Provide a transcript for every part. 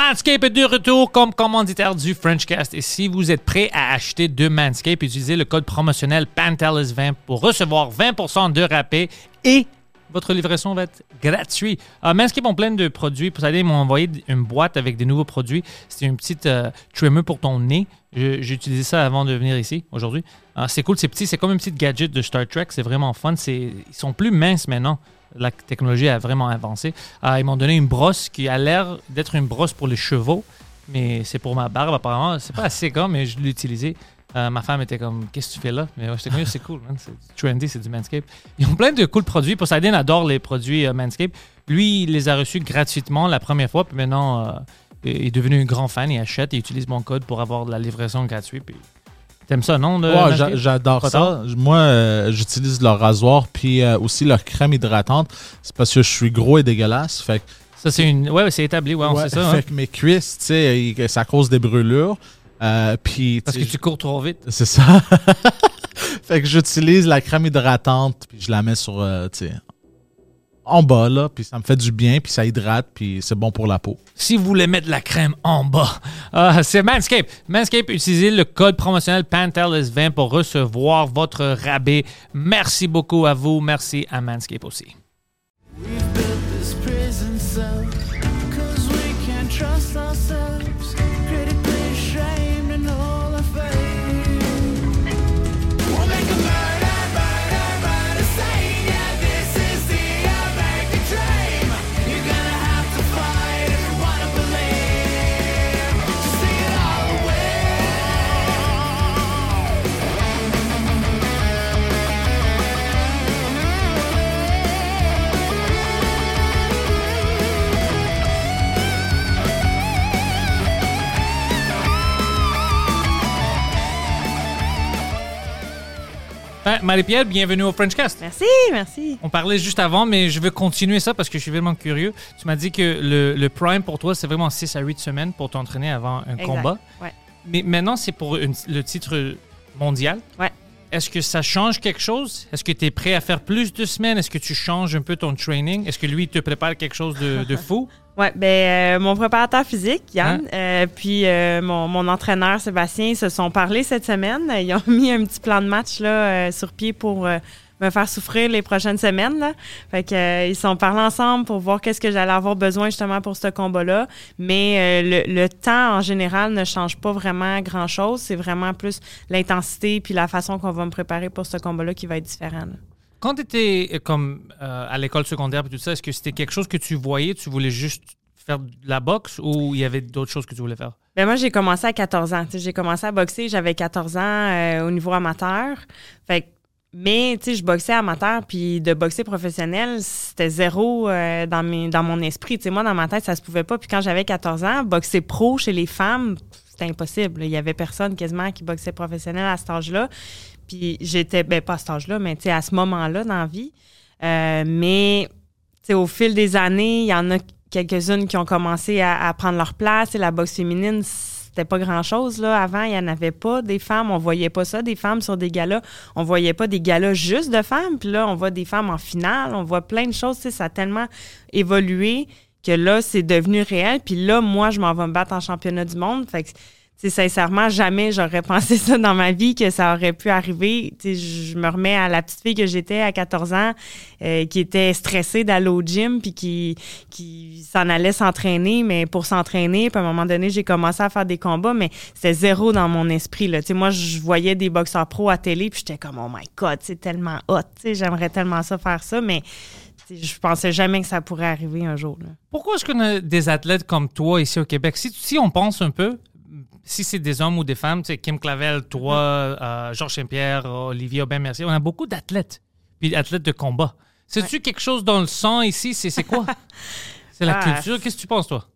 Manscaped est de retour comme commanditaire du Frenchcast. Et si vous êtes prêt à acheter de Manscaped, utilisez le code promotionnel PANTELIS20 pour recevoir 20% de rabais et votre livraison va être gratuite. Euh, Manscaped ont plein de produits. Ils m'ont envoyé une boîte avec des nouveaux produits. C'était une petite euh, trimmer pour ton nez. J'ai utilisé ça avant de venir ici aujourd'hui. Euh, c'est cool, c'est petit. C'est comme une petite gadget de Star Trek. C'est vraiment fun. C'est- Ils sont plus minces maintenant. La technologie a vraiment avancé. Euh, ils m'ont donné une brosse qui a l'air d'être une brosse pour les chevaux, mais c'est pour ma barbe apparemment. C'est pas assez comme, mais je l'ai utilisé. Euh, ma femme était comme, qu'est-ce que tu fais là? Mais j'étais c'est cool. C'est trendy, c'est du Manscaped. Ils ont plein de cool produits. Poseidon adore les produits euh, Manscaped. Lui, il les a reçus gratuitement la première fois, puis maintenant, euh, il est devenu un grand fan. Il achète, il utilise mon code pour avoir de la livraison gratuite. T'aimes ça, non? Ouais, j'a- j'adore ça. Moi, euh, j'utilise leur rasoir puis euh, aussi leur crème hydratante. C'est parce que je suis gros et dégueulasse. Fait que, Ça, c'est une. Ouais, c'est établi, ouais, on ouais, sait ça. fait hein. que mes cuisses, tu sais, ça cause des brûlures. Euh, puis, Parce tu que sais, tu cours trop vite. C'est ça. fait que j'utilise la crème hydratante, puis je la mets sur, euh, tu sais, en bas, là, puis ça me fait du bien, puis ça hydrate, puis c'est bon pour la peau. si vous voulez mettre la crème en bas. Euh, c'est Manscaped. Manscaped, utilisez le code promotionnel PANTELIS20 pour recevoir votre rabais. Merci beaucoup à vous. Merci à Manscaped aussi. Ben, Marie-Pierre, bienvenue au Frenchcast. Merci, merci. On parlait juste avant, mais je veux continuer ça parce que je suis vraiment curieux. Tu m'as dit que le, le prime pour toi, c'est vraiment 6 à 8 semaines pour t'entraîner avant un Exact. combat. Ouais. Mais maintenant, c'est pour une- le titre mondial. Ouais. Est-ce que ça change quelque chose? Est-ce que tu es prêt à faire plus de semaines? Est-ce que tu changes un peu ton training? Est-ce que lui te prépare quelque chose de, de fou? Ouais, ben euh, mon préparateur physique, Yann, Hein? euh, puis euh, mon, mon entraîneur Sébastien ils se sont parlé cette semaine. Ils ont mis un petit plan de match là euh, sur pied pour euh, me faire souffrir les prochaines semaines. Là. Fait que euh, ils sont parlé ensemble pour voir qu'est-ce que j'allais avoir besoin justement pour ce combat-là. Mais euh, le, le temps en général ne change pas vraiment grand-chose. C'est vraiment plus l'intensité puis la façon qu'on va me préparer pour ce combat-là qui va être différent. là. Quand tu étais comme euh, à l'école secondaire et tout ça, est-ce que c'était quelque chose que tu voyais? Tu voulais juste faire de la boxe ou il y avait d'autres choses que tu voulais faire? Ben moi, j'ai commencé à 14 ans. J'ai commencé à boxer, j'avais 14 ans euh, au niveau amateur. Fait que- mais tu sais, je boxais amateur, puis de boxer professionnel, c'était zéro euh, dans, mes, dans mon esprit. Tu sais, moi, dans ma tête, ça se pouvait pas. Puis quand j'avais 14 ans, boxer pro chez les femmes, c'était impossible. Il y avait personne quasiment qui boxait professionnel à cet âge-là. Puis j'étais, ben pas à cet âge-là, mais tu sais, à ce moment-là dans la vie. Euh, mais tu sais, au fil des années, il y en a quelques-unes qui ont commencé à, à prendre leur place. Et la boxe féminine, pas grand-chose. là. Avant, il n'y en avait pas des femmes. On voyait pas ça, des femmes sur des galas. On voyait pas des galas juste de femmes. Puis là, on voit des femmes en finale. On voit plein de choses. Ça a tellement évolué que là, c'est devenu réel. Puis là, moi, je m'en vais me battre en championnat du monde. Sais, sincèrement, jamais j'aurais pensé ça dans ma vie, que ça aurait pu arriver. Je me remets à la petite fille que j'étais à 14 ans, euh, qui était stressée d'aller au gym, puis qui, qui s'en allait s'entraîner, mais pour s'entraîner. Puis à un moment donné, j'ai commencé à faire des combats, mais c'était zéro dans mon esprit. Là. Moi, je voyais des boxeurs pro à télé, puis j'étais comme, oh my God, c'est tellement hot. J'aimerais tellement ça faire ça, mais je pensais jamais que ça pourrait arriver un jour. Pourquoi est-ce qu'on a des athlètes comme toi ici au Québec? Si, si on pense un peu, si c'est des hommes ou des femmes, tu sais, Kim Clavel, toi, euh, Georges Saint-Pierre, Olivier Aubin-Mercier, on a beaucoup d'athlètes, puis athlètes de combat. C'est-tu quelque chose dans le sang ici? C'est quoi? C'est la Ah. culture. Qu'est-ce que tu penses, toi?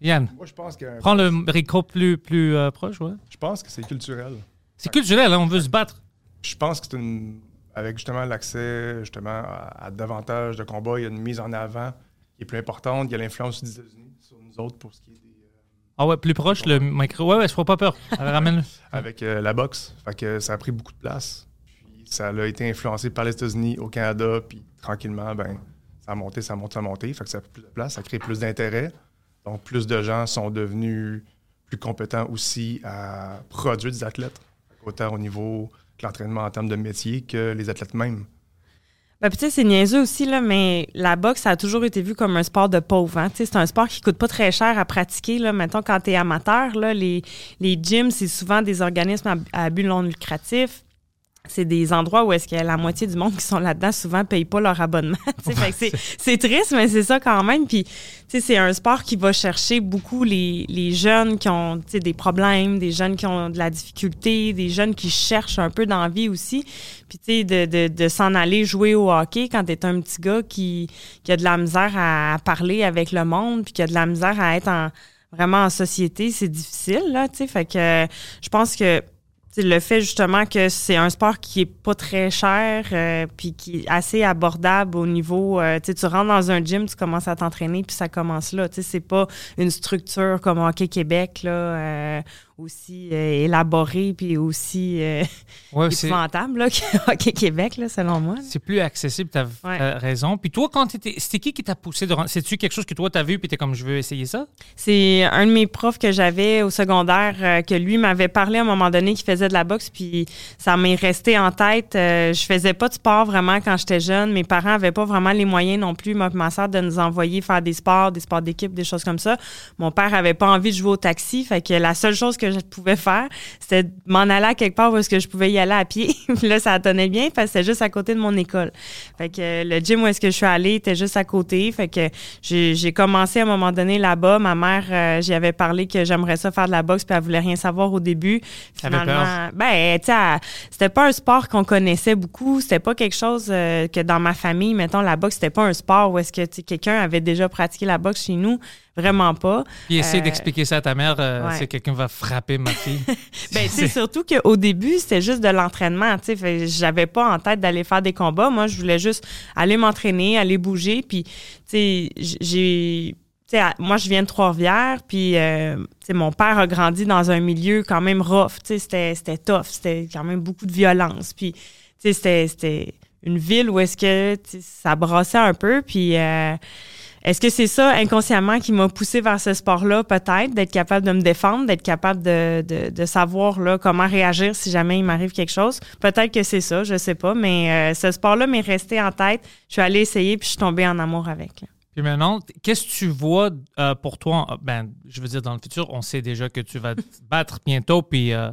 Yann, Moi, je pense que, prends le Rico plus, plus euh, proche, ouais. je pense que c'est culturel. C'est culturel, hein, on veut se battre. Je pense que c'est une. Avec justement l'accès justement à, à davantage de combats, il y a une mise en avant qui est plus importante. Il y a l'influence des États-Unis sur nous autres pour ce qui est Ah ouais, plus proche, le micro. Ouais, ouais, je ferai pas peur. Ramène-le. avec euh, la boxe. Fait que ça a pris beaucoup de place. Puis ça a été influencé par les États-Unis au Canada. Puis tranquillement, ben, ça a monté, ça a monté, ça a monté. Fait que ça a pris plus de place, ça crée plus d'intérêt. Donc plus de gens sont devenus plus compétents aussi à produire des athlètes, autant au niveau de l'entraînement en termes de métier que les athlètes mêmes. Ben, tu sais, c'est niaiseux aussi, là, mais la boxe, ça a toujours été vu comme un sport de pauvre. Hein? C'est un sport qui coûte pas très cher à pratiquer. Là. Mettons, quand tu es amateur, là, les, les gyms, c'est souvent des organismes à, à but non lucratif. C'est des endroits où est-ce que la moitié du monde qui sont là-dedans souvent payent pas leur abonnement. c'est- c'est triste, mais c'est ça quand même. Puis, tu sais, c'est un sport qui va chercher beaucoup les, les jeunes qui ont des problèmes, des jeunes qui ont de la difficulté, des jeunes qui cherchent un peu d'envie aussi. Puis, tu sais, de, de, de s'en aller jouer au hockey quand t'es un petit gars qui, qui a de la misère à, parler avec le monde, puis qui a de la misère à être en, vraiment en société, c'est difficile, là, tu sais. Fait que je pense que le fait justement que c'est un sport qui est pas très cher euh, puis qui est assez abordable au niveau euh, tu rentres dans un gym tu commences à t'entraîner puis ça commence là. Tu sais c'est pas une structure comme Hockey Québec là euh, aussi euh, élaborée puis aussi euh, Ouais, épouvantable là, que Québec là, selon moi. C'est plus accessible, t'as Ouais. t'as raison. Puis toi, quand t'étais. C'était qui qui t'a poussé de. C'est-tu quelque chose que toi t'as vu puis t'es comme je veux essayer ça? C'est un de mes profs que j'avais au secondaire euh, que lui m'avait parlé à un moment donné qui faisait de la boxe puis ça m'est resté en tête. Euh, je faisais pas de sport vraiment quand j'étais jeune. Mes parents avaient pas vraiment les moyens non plus, moi ma soeur, de nous envoyer faire des sports, des sports d'équipe, des choses comme ça. Mon père avait pas envie de jouer au taxi, fait que la seule chose que je pouvais faire, c'était m'en aller à quelque part où est-ce que je pouvais y aller à pied. Puis là, ça donnait bien parce que c'était juste à côté de mon école. Fait que euh, le gym où est-ce que je suis allée était juste à côté. Fait que j'ai commencé à un moment donné là-bas. Ma mère, euh, j'y avais parlé que j'aimerais ça faire de la boxe, puis elle voulait rien savoir au début. T'avais peur? ben, tu c'était pas un sport qu'on connaissait beaucoup. C'était pas quelque chose euh, que dans ma famille, mettons, la boxe, c'était pas un sport où est-ce que quelqu'un avait déjà pratiqué la boxe chez nous. Vraiment pas. Puis essayer Euh, d'expliquer ça à ta mère, euh, ouais. c'est quelqu'un va frapper ma fille. Ben, sais, surtout qu'au début, c'était juste de l'entraînement, tu sais. J'avais pas en tête d'aller faire des combats. Moi, je voulais juste aller m'entraîner, aller bouger. Puis, tu sais, j'ai. tu sais, à- moi, je viens de Trois-Rivières, puis euh, tu sais, mon père a grandi dans un milieu quand même rough. tu sais, C'était c'était tough, c'était quand même beaucoup de violence. Puis, tu sais, c'était- c'était une ville où est-ce que ça brassait un peu. Puis, euh, est-ce que c'est ça inconsciemment qui m'a poussé vers ce sport-là, peut-être, d'être capable de me défendre, d'être capable de, de, de savoir là, comment réagir si jamais il m'arrive quelque chose? Peut-être que c'est ça, je sais pas, mais euh, ce sport-là m'est resté en tête. Je suis allée essayer puis je suis tombée en amour avec. là. Puis maintenant, qu'est-ce que tu vois euh, pour toi? euh, Ben, je veux dire, dans le futur, on sait déjà que tu vas te battre bientôt, puis euh,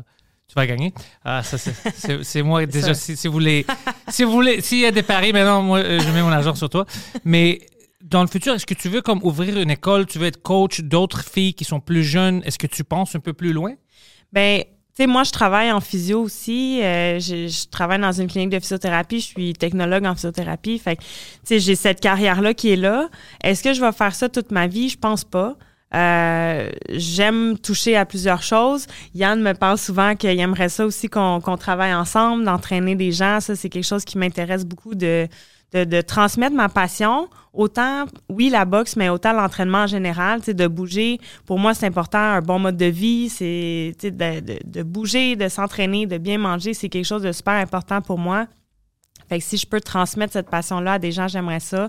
tu vas gagner. Ah, ça, c'est- moi déjà. Si, si vous voulez, si vous voulez, s'il y a des paris, maintenant, moi, je mets mon argent sur toi. Mais dans le futur, est-ce que tu veux comme ouvrir une école, tu veux être coach d'autres filles qui sont plus jeunes? Est-ce que tu penses un peu plus loin? Ben, tu sais, moi, je travaille en physio aussi. Euh, je, je travaille dans une clinique de physiothérapie. Je suis technologue en physiothérapie. Fait que, tu sais, j'ai cette carrière-là qui est là. Est-ce que je vais faire ça toute ma vie? Je pense pas. Euh, j'aime toucher à plusieurs choses. Yann me parle souvent qu'il aimerait ça aussi qu'on qu'on travaille ensemble, d'entraîner des gens. Ça, c'est quelque chose qui m'intéresse beaucoup de, de, de transmettre ma passion. Autant, oui, la boxe, mais autant l'entraînement en général, de bouger. Pour moi, c'est important, un bon mode de vie, c'est de, de, de bouger, de s'entraîner, de bien manger, c'est quelque chose de super important pour moi. Fait que si je peux transmettre cette passion-là à des gens, j'aimerais ça.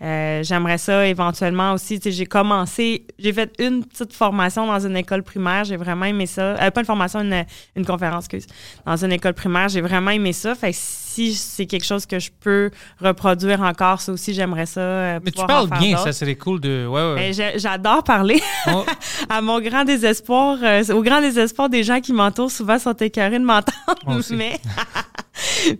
Euh, j'aimerais ça éventuellement aussi. J'ai commencé, j'ai fait une petite formation dans une école primaire. J'ai vraiment aimé ça. Euh, pas une formation, une, une conférence, excuse. Dans une école primaire, j'ai vraiment aimé ça. Fait que si c'est quelque chose que je peux reproduire encore, ça aussi, j'aimerais ça. euh, Mais tu parles bien, ça serait cool de. Ouais, ouais. Ben, J'adore parler. Oh, à mon grand désespoir, euh, au grand désespoir des gens qui m'entourent, souvent sont écœurés de m'entendre. Mais,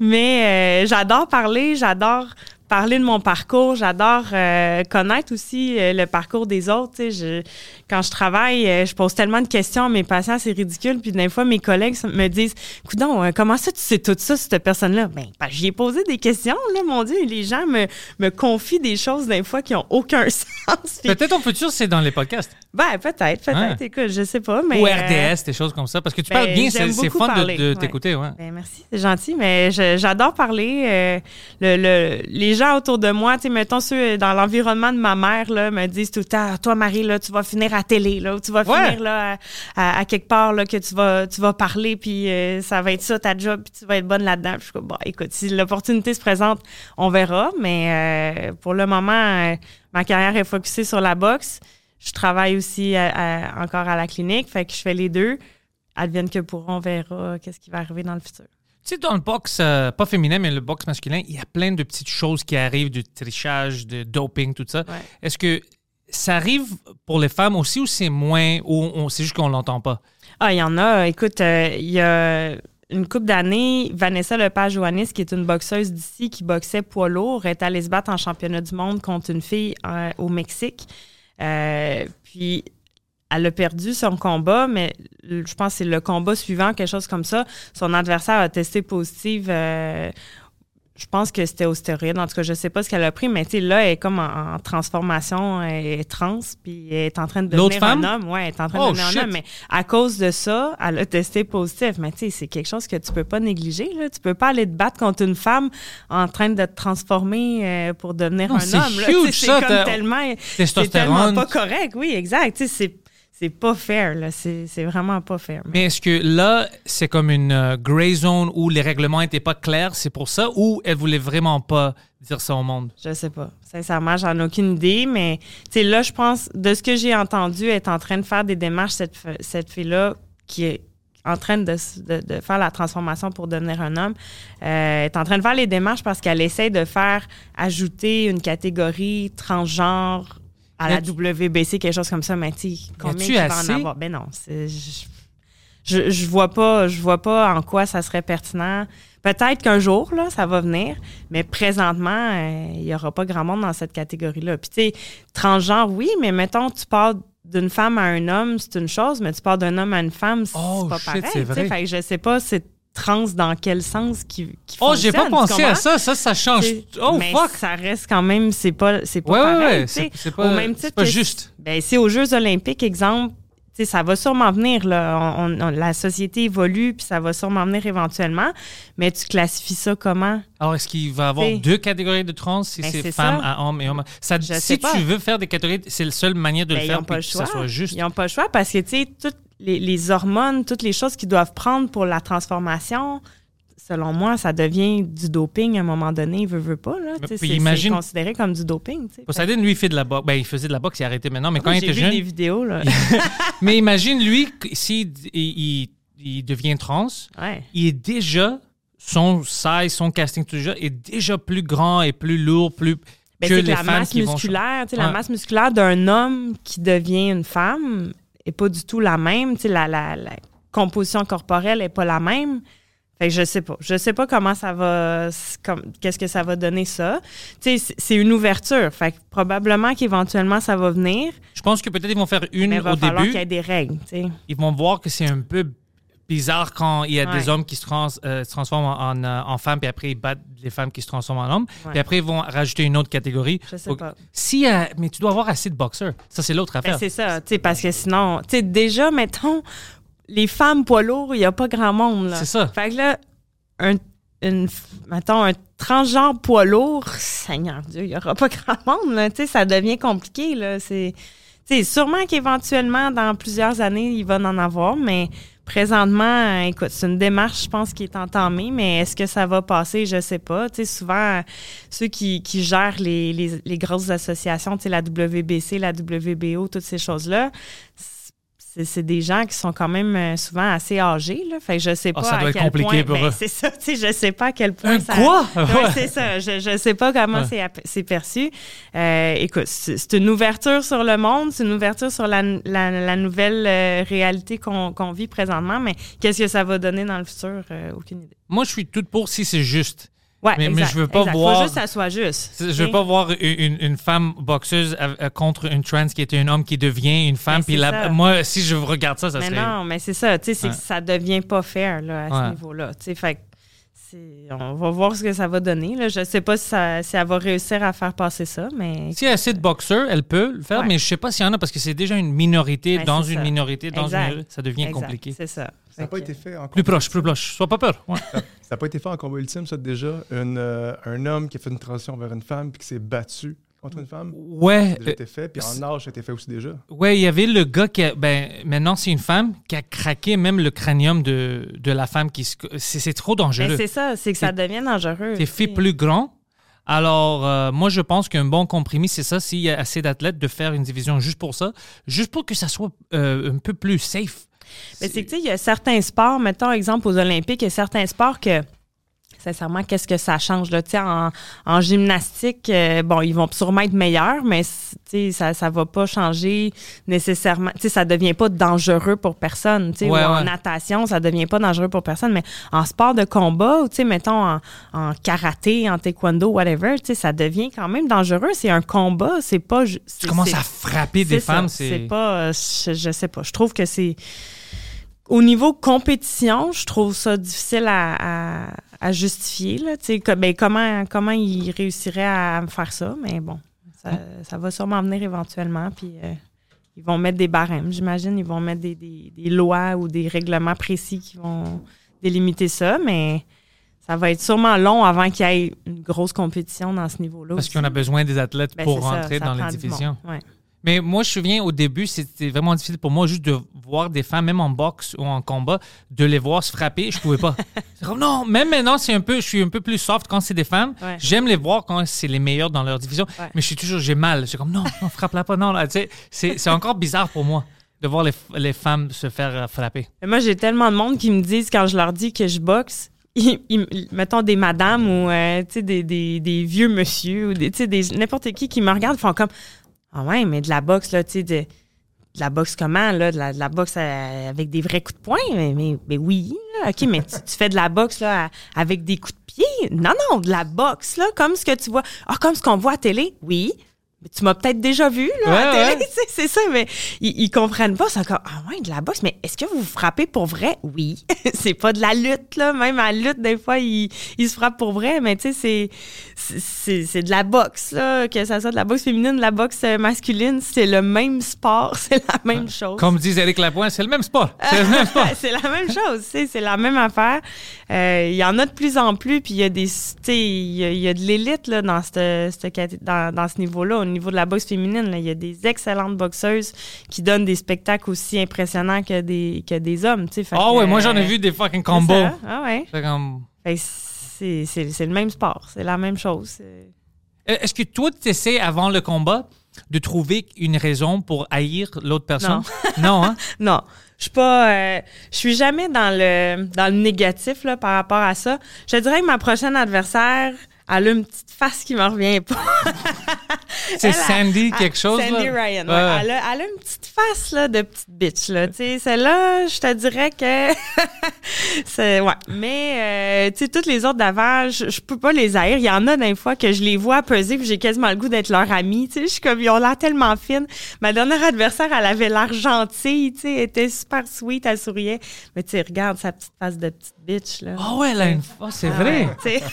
mais euh, j'adore parler, j'adore parler de mon parcours. J'adore euh, connaître aussi euh, le parcours des autres. Je, quand je travaille, euh, je pose tellement de questions à mes patients, c'est ridicule. Puis des fois, mes collègues me disent Coudon, comment ça tu sais tout ça cette personne-là? Ben, j'y ai posé des questions, là, mon Dieu. Les gens me, me confient des choses des fois qui ont aucun sens. Peut-être ton futur, c'est dans les podcasts. ben, peut-être, peut-être. Ouais. Écoute, je sais pas. Mais, Ou RDS, des choses comme ça. Parce que tu ben, parles bien, j'aime c'est fun de, parler, de ouais. t'écouter. Ouais. Ben, merci, c'est gentil, mais j'adore parler. le, le- les gens autour de moi, tu sais, mettons ceux dans l'environnement de ma mère, là, me disent tout le temps, toi, Marie, là, tu vas finir à télé, là, ou tu vas Ouais. finir là, à, à- à quelque part, là, que tu vas, tu vas parler, puis euh, ça va être ça, ta job, puis tu vas être bonne là-dedans. Puis je suis comme, bon, écoute, si l'opportunité se présente, on verra, mais euh, pour le moment, euh, ma carrière est focusée sur la boxe. Je travaille aussi à- encore à la clinique, fait que je fais les deux. Advienne que pourra, on verra qu'est-ce qui va arriver dans le futur. Tu sais, dans le box, euh, pas féminin, mais le box masculin, il y a plein de petites choses qui arrivent, du trichage, de doping, tout ça. Ouais. Est-ce que ça arrive pour les femmes aussi ou c'est moins, ou on- c'est juste qu'on l'entend pas? Ah, il y en a. Écoute, euh, il y a une couple d'années, Vanessa Lepage-Joannis, qui est une boxeuse d'ici, qui boxait poids lourd, est allée se battre en championnat du monde contre une fille euh, au Mexique. Euh, puis, elle a perdu son combat, mais je pense que c'est le combat suivant, quelque chose comme ça. Son adversaire a testé positive. euh, je pense que c'était au stéroïde. En tout cas, je sais pas ce qu'elle a pris, mais tu sais, là, elle est comme en, en transformation, elle est trans, puis elle est en train de devenir un femme? homme. Ouais, elle est en train Oh, de devenir shit. un homme. Mais à cause de ça, elle a testé positif. Mais tu sais, c'est quelque chose que tu peux pas négliger. Là. Tu peux pas aller te battre contre une femme en train de te transformer euh, pour devenir Non, un homme. C'est tellement, c'est tellement pas correct. Oui, exact. Tu sais, c'est c'est pas fair. là. C'est vraiment pas fair. Mais est-ce que là, c'est comme une euh, gray zone où les règlements n'étaient pas clairs, c'est pour ça, ou elle voulait vraiment pas dire ça au monde? Je sais pas. Sincèrement, j'en ai aucune idée, mais tu là, je pense, de ce que j'ai entendu, elle est en train de faire des démarches, cette, cette fille-là, qui est en train de, s- de- de faire la transformation pour devenir un homme, euh, est en train de faire les démarches parce qu'elle essaie de faire ajouter une catégorie transgenre à la WBC, quelque chose comme ça, mais tu sais, combien Y il a-tu va en avoir? Ben non. Je, je, vois pas, je vois pas en quoi ça serait pertinent. Peut-être qu'un jour, là, ça va venir, mais présentement, euh, il y aura pas grand monde dans cette catégorie-là. Puis, tu sais, transgenre, oui, mais mettons, tu parles d'une femme à un homme, c'est une chose, mais tu parles d'un homme à une femme, c'est Oh, pas shit, pareil. tu vrai. Fait que je sais pas, c'est trans dans quel sens qui, qui Oh, j'ai pas pensé à ça. Ça, ça change. Oh, mais fuck! ça reste quand même, c'est pas, c'est pas Ouais, pareil. ouais. C'est pas, Au même c'est titre pas que- juste. Ben, c'est aux Jeux olympiques, exemple, ça va sûrement venir. Là. On- on- la société évolue, puis ça va sûrement venir éventuellement. Mais tu classifies ça comment? Alors, est-ce qu'il va y avoir deux catégories de trans? Si Ben, c'est femme ça. à homme et homme? Ça, si tu veux faire des catégories, c'est la seule manière de Ben, le ils faire n'ont pas puis le que choix. ça soit juste. Ils n'ont pas le choix parce que, tu sais, toutes les, les hormones, toutes les choses qu'ils doivent prendre pour la transformation, selon moi, ça devient du doping à un moment donné. Il veut, veut pas. Là, c'est, imagine- considéré comme du doping. Poseidon, lui, il fait de la boxe. Ben, il faisait de la boxe, il a arrêté maintenant, mais quand il J'ai était vu jeune. des vidéos. Là. Mais imagine, lui, s'il il, il- devient trans, ouais. il est déjà, son size, son casting, tout déjà, est déjà plus grand et plus lourd, plus Ben, que les la masse qui vont. musculaire, tu sais, Ouais. la masse musculaire d'un homme qui devient une femme est pas du tout la même. Tu sais, la, la, la composition corporelle est pas la même. Fait que je sais pas. Je sais pas comment ça va, qu'est-ce que ça va donner ça. Tu sais, c'est- c'est une ouverture. Fait que probablement qu'éventuellement ça va venir, Je pense que peut-être ils vont faire une mais il va au falloir début. qu'il y ait des règles. tu sais. Ils vont voir que c'est un peu bizarre quand il y a Ouais. des hommes qui se, trans- euh, se transforment en, en, euh, en femmes, puis après ils battent les femmes qui se transforment en hommes. Ouais. Puis après, ils vont rajouter une autre catégorie. Je sais pas. Si, euh, mais tu dois avoir assez de boxeurs. Ça, c'est l'autre Ben, affaire. c'est ça, tu sais, parce que sinon, tu sais, déjà, mettons, les femmes poids lourds, il n'y a pas grand monde, là. C'est ça. Fait que là, un, une, mettons, un transgenre poids lourd, Seigneur Dieu, il n'y aura pas grand monde, là. Ça devient compliqué, là. C'est, sûrement qu'éventuellement, dans plusieurs années, il va en avoir, mais présentement, écoute, c'est une démarche, je pense, qui est entamée, mais est-ce que ça va passer? Je sais pas. Tu sais, souvent, ceux qui, qui gèrent les, les, les grosses associations, tu sais, la WBC, la WBO, toutes ces choses-là, c'est, des gens qui sont quand même euh, souvent assez âgés, là. Fait que je sais Ah, pas ça à doit être compliqué point- pour ben, eux. C'est ça, tu sais, je sais pas à quel point Un ça... quoi? Ouais, Ouais. c'est ça. Je, je sais pas comment Ouais. c'est, perçu. Euh, écoute, c'est, une ouverture sur le monde, c'est une ouverture sur la, la, la nouvelle euh, réalité qu'on, qu'on vit présentement, mais qu'est-ce que ça va donner dans le futur? Euh, aucune idée. Moi, je suis toute pour si c'est juste. Ouais, Mais- je veux pas exact. voir- Faut juste que ça soit juste. Je veux pas voir une, une- femme boxeuse euh, contre une trans qui était un homme qui devient une femme. Mais Puis ça. moi, si je regarde ça, ça Mais serait. non, mais c'est ça, tu sais, Ouais. ça devient pas fair là, à Ouais. ce niveau-là. Tu sais, fait on va voir ce que ça va donner. Là. Je sais pas si, ça- si elle va réussir à faire passer ça, mais Si elle a assez de boxeurs, elle peut le faire, Ouais. mais je sais pas s'il y en a parce que c'est déjà une minorité Ouais, dans une ça. minorité, dans Exact. une. Ça devient Exact, compliqué. C'est ça. Ça n'a pas été fait en Plus proche, plus proche. Sois pas peur. Ouais. Ça n'a pas été fait en combat ultime, ça, déjà. Une, euh, un homme qui a fait une transition vers une femme puis qui s'est battu contre une femme. Ouais, Ça a déjà euh, été fait. Puis en âge, ça a été fait aussi déjà. ouais, il y avait le gars qui a, ben, maintenant c'est une femme qui a craqué même le cranium de, de la femme qui se- c'est c'est trop Mais dangereux. c'est ça, c'est que ça devient dangereux. C'est fait plus grand. Alors, euh, moi, je pense qu'un bon compromis, c'est ça, s'il y a assez d'athlètes, de faire une division juste pour ça, juste pour que ça soit euh, un peu plus safe. Mais c'est que, tu sais, il y a certains sports, mettons, exemple, aux Olympiques, il y a certains sports que, sincèrement, qu'est-ce que ça change, là? Tu sais, en, en gymnastique, euh, bon, ils vont sûrement être meilleurs, mais, ça, ça va pas changer nécessairement. Tu sais, ça devient pas dangereux pour personne, tu sais, Ouais, ou en natation, ça devient pas dangereux pour personne, mais en sport de combat, ou, tu sais, mettons, en, en karaté, en taekwondo, whatever, tu sais, ça devient quand même dangereux. C'est un combat, c'est pas... Tu commences à frapper des femmes, C'est c'est... pas. euh, Je, je sais pas. Je trouve que c'est. Au niveau compétition, je trouve ça difficile à, à- à justifier. Là. Ben, comment, comment ils réussiraient à me faire ça? Mais bon, ça, ça va sûrement venir éventuellement. Puis euh, ils vont mettre des barèmes, j'imagine. Ils vont mettre des, des- des lois ou des règlements précis qui vont délimiter ça. Mais ça va être sûrement long avant qu'il y ait une grosse compétition dans ce niveau-là. Parce qu'on a besoin des athlètes Ben, pour ça, rentrer ça dans les divisions. Ouais. Mais moi, je me souviens, au début, c'était vraiment difficile pour moi juste de voir des femmes, même en boxe ou en combat, de les voir se frapper. Je pouvais pas. C'est comme, non, même maintenant, c'est un peu, je suis un peu plus soft quand c'est des femmes. Ouais. J'aime les voir quand c'est les meilleurs dans leur division. Ouais. Mais je suis toujours, j'ai mal. Je suis comme, non, non, frappe-la pas, non. C'est, c'est encore bizarre pour moi de voir les, les femmes se faire euh, frapper. Moi, j'ai tellement de monde qui me disent quand je leur dis que je boxe, ils- ils- mettons des madames ou euh, des, des, des vieux monsieur ou des- n'importe qui qui me regardent font comme Ah ouais, mais de la boxe, là, tu sais, de, la boxe comment, là, de la, boxe avec des vrais coups de poing? Mais, mais, oui, là, OK, mais tu, fais de la boxe là, avec des coups de pied? Non, non, de la boxe, là, comme ce que tu vois. Ah, comme ce qu'on voit à télé? Oui. Tu m'as peut-être déjà vu là, à Ouais, télé, ouais. c'est ça, mais ils, ils comprennent pas. C'est comme, ah ouais, de la boxe, mais est-ce que vous vous frappez pour vrai? Oui. c'est pas de la lutte, là. Même à la lutte, des fois, ils, ils se frappent pour vrai, mais tu sais, c'est, c'est- de la boxe, là. Que ça soit de la boxe féminine, de la boxe euh, masculine, c'est le même sport, c'est la même chose. Comme disait Eric Lapointe, c'est le même sport. C'est le même sport. c'est la même chose, tu sais, c'est la même affaire. Euh, Il y en a de plus en plus, puis il y a des, il y, a- il y a de l'élite là dans cette, cette cat- dans, dans ce niveau-là, au niveau de la boxe féminine. là. Il y a des excellentes boxeuses qui donnent des spectacles aussi impressionnants que des que des hommes, tu sais. Fait Ah que, ouais, moi j'en ai euh, vu des fucking combos. Ah ouais. Comme- que c'est le même sport, c'est la même chose. c'est- Est-ce que toi, tu essaies avant le combat de trouver une raison pour haïr l'autre personne? Non. hein? Non, je suis pas, euh, je suis jamais dans le dans le négatif là par rapport à ça. Je dirais que ma prochaine adversaire, elle a une petite face qui me revient pas. C'est a- Sandy Ah, quelque chose? Sandy là? Ryan, ouais. Ouais. Elle, a, elle a une petite face là, de petite bitch. Là. Celle-là, je te dirais que. c'est, ouais. Mais, euh, toutes les autres d'avant, je, je peux pas les haïr. Il y en a des fois que je les vois peser puis j'ai quasiment le goût d'être leur amie. Je suis comme, ils ont l'air tellement fines. Ma dernière adversaire, elle avait l'air gentille. Elle était super sweet, elle souriait. Mais tu regarde sa petite face de petite bitch. Là. Ah ouais, elle a une... oh, c'est vrai. Sais.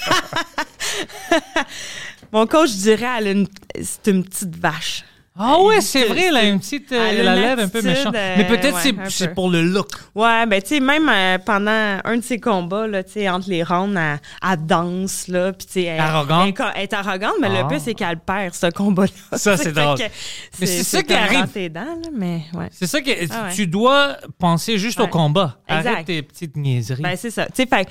Mon coach dirait, elle a une, c'est une petite vache. Ah ouais, c'est vrai, elle a une petite... euh, elle a Elle a une l'air un peu méchante. euh, Mais peut-être ouais, c'est pour le look. Ouais, ben tu sais, même euh, pendant un de ses combats, là, tu sais, entre les rounds, elle, elle danse, là, puis tu sais... elle- Arrogante. Elle, est co- elle est arrogante, mais Ah. le pire, c'est qu'elle perd, ce combat-là. Ça, c'est drôle. que Mais c'est ça qui arrive. tes dents, là, mais ouais. C'est ça que Ah ouais. tu dois penser juste au Ouais. combat. Exact. Arrête tes petites niaiseries. Ben, c'est ça. Tu sais, fait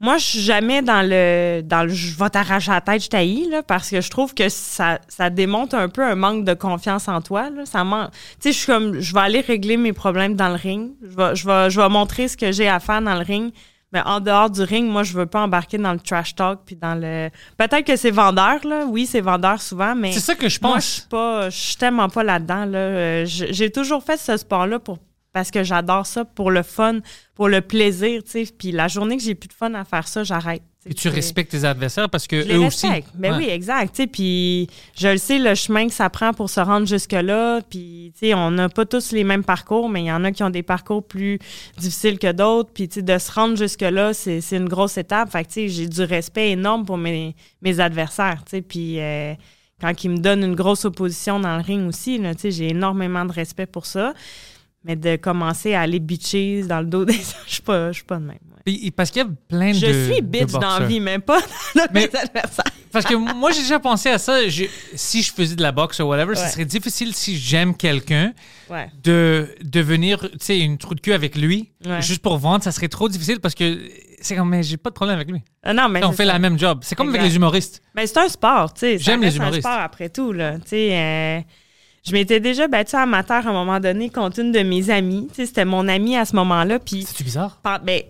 moi, je suis jamais dans le, dans le je vais t'arracher la tête, je t'haïs, là, parce que je trouve que ça, ça démontre un peu un manque de confiance en toi, là. Ça man- Tu sais, je suis comme, je vais aller régler mes problèmes dans le ring. Je vais, je vais, je vais montrer ce que j'ai à faire dans le ring. Mais en dehors du ring, moi, je veux pas embarquer dans le trash talk puis dans le. Peut-être que c'est vendeur, là. Oui, c'est vendeur souvent, mais. c'est ça que je Moi, je pense. suis pas, je suis tellement pas là-dedans. Là. Euh, J'ai toujours fait ce sport-là pour parce que j'adore ça, pour le fun, pour le plaisir, tu sais. Puis la journée que j'ai plus de fun à faire ça, j'arrête. Et tu respectes tes adversaires parce que je les eux aussi. respecte. Ben Ouais. oui, exact. Puis je le sais, le chemin que ça prend pour se rendre jusque-là. Puis tu sais, on n'a pas tous les mêmes parcours, mais il y en a qui ont des parcours plus difficiles que d'autres. Puis tu sais, de se rendre jusque-là, c'est une grosse étape. Fait que tu sais, j'ai du respect énorme pour mes, mes adversaires. tu sais. Puis euh, quand ils me donnent une grosse opposition dans le ring aussi, là, tu sais, j'ai énormément de respect pour ça. Mais de commencer à aller bitcher dans le dos des je suis pas, je suis pas de même. ouais. Puis- parce qu'il y a plein de. Je suis bitch dans la vie, mais pas dans Mais- mes adversaires. Parce que moi, j'ai déjà pensé à ça. Je- si je faisais de la boxe ou whatever, ce Ouais. serait difficile si j'aime quelqu'un Ouais. de devenir, tu sais, une trou de cul avec lui. Juste pour vendre, ça serait trop difficile parce que c'est comme, mais j'ai pas de problème avec lui. Ah non, mais on c'est fait ça. la même job. C'est comme avec les humoristes. Mais c'est un sport, tu sais. J'aime les humoristes. un sport après tout, là. Tu sais, euh, je m'étais déjà battue amateur à un moment donné contre une de mes amies. Tu sais, c'était mon amie à ce moment-là. Puis, C'est-tu bizarre? ben,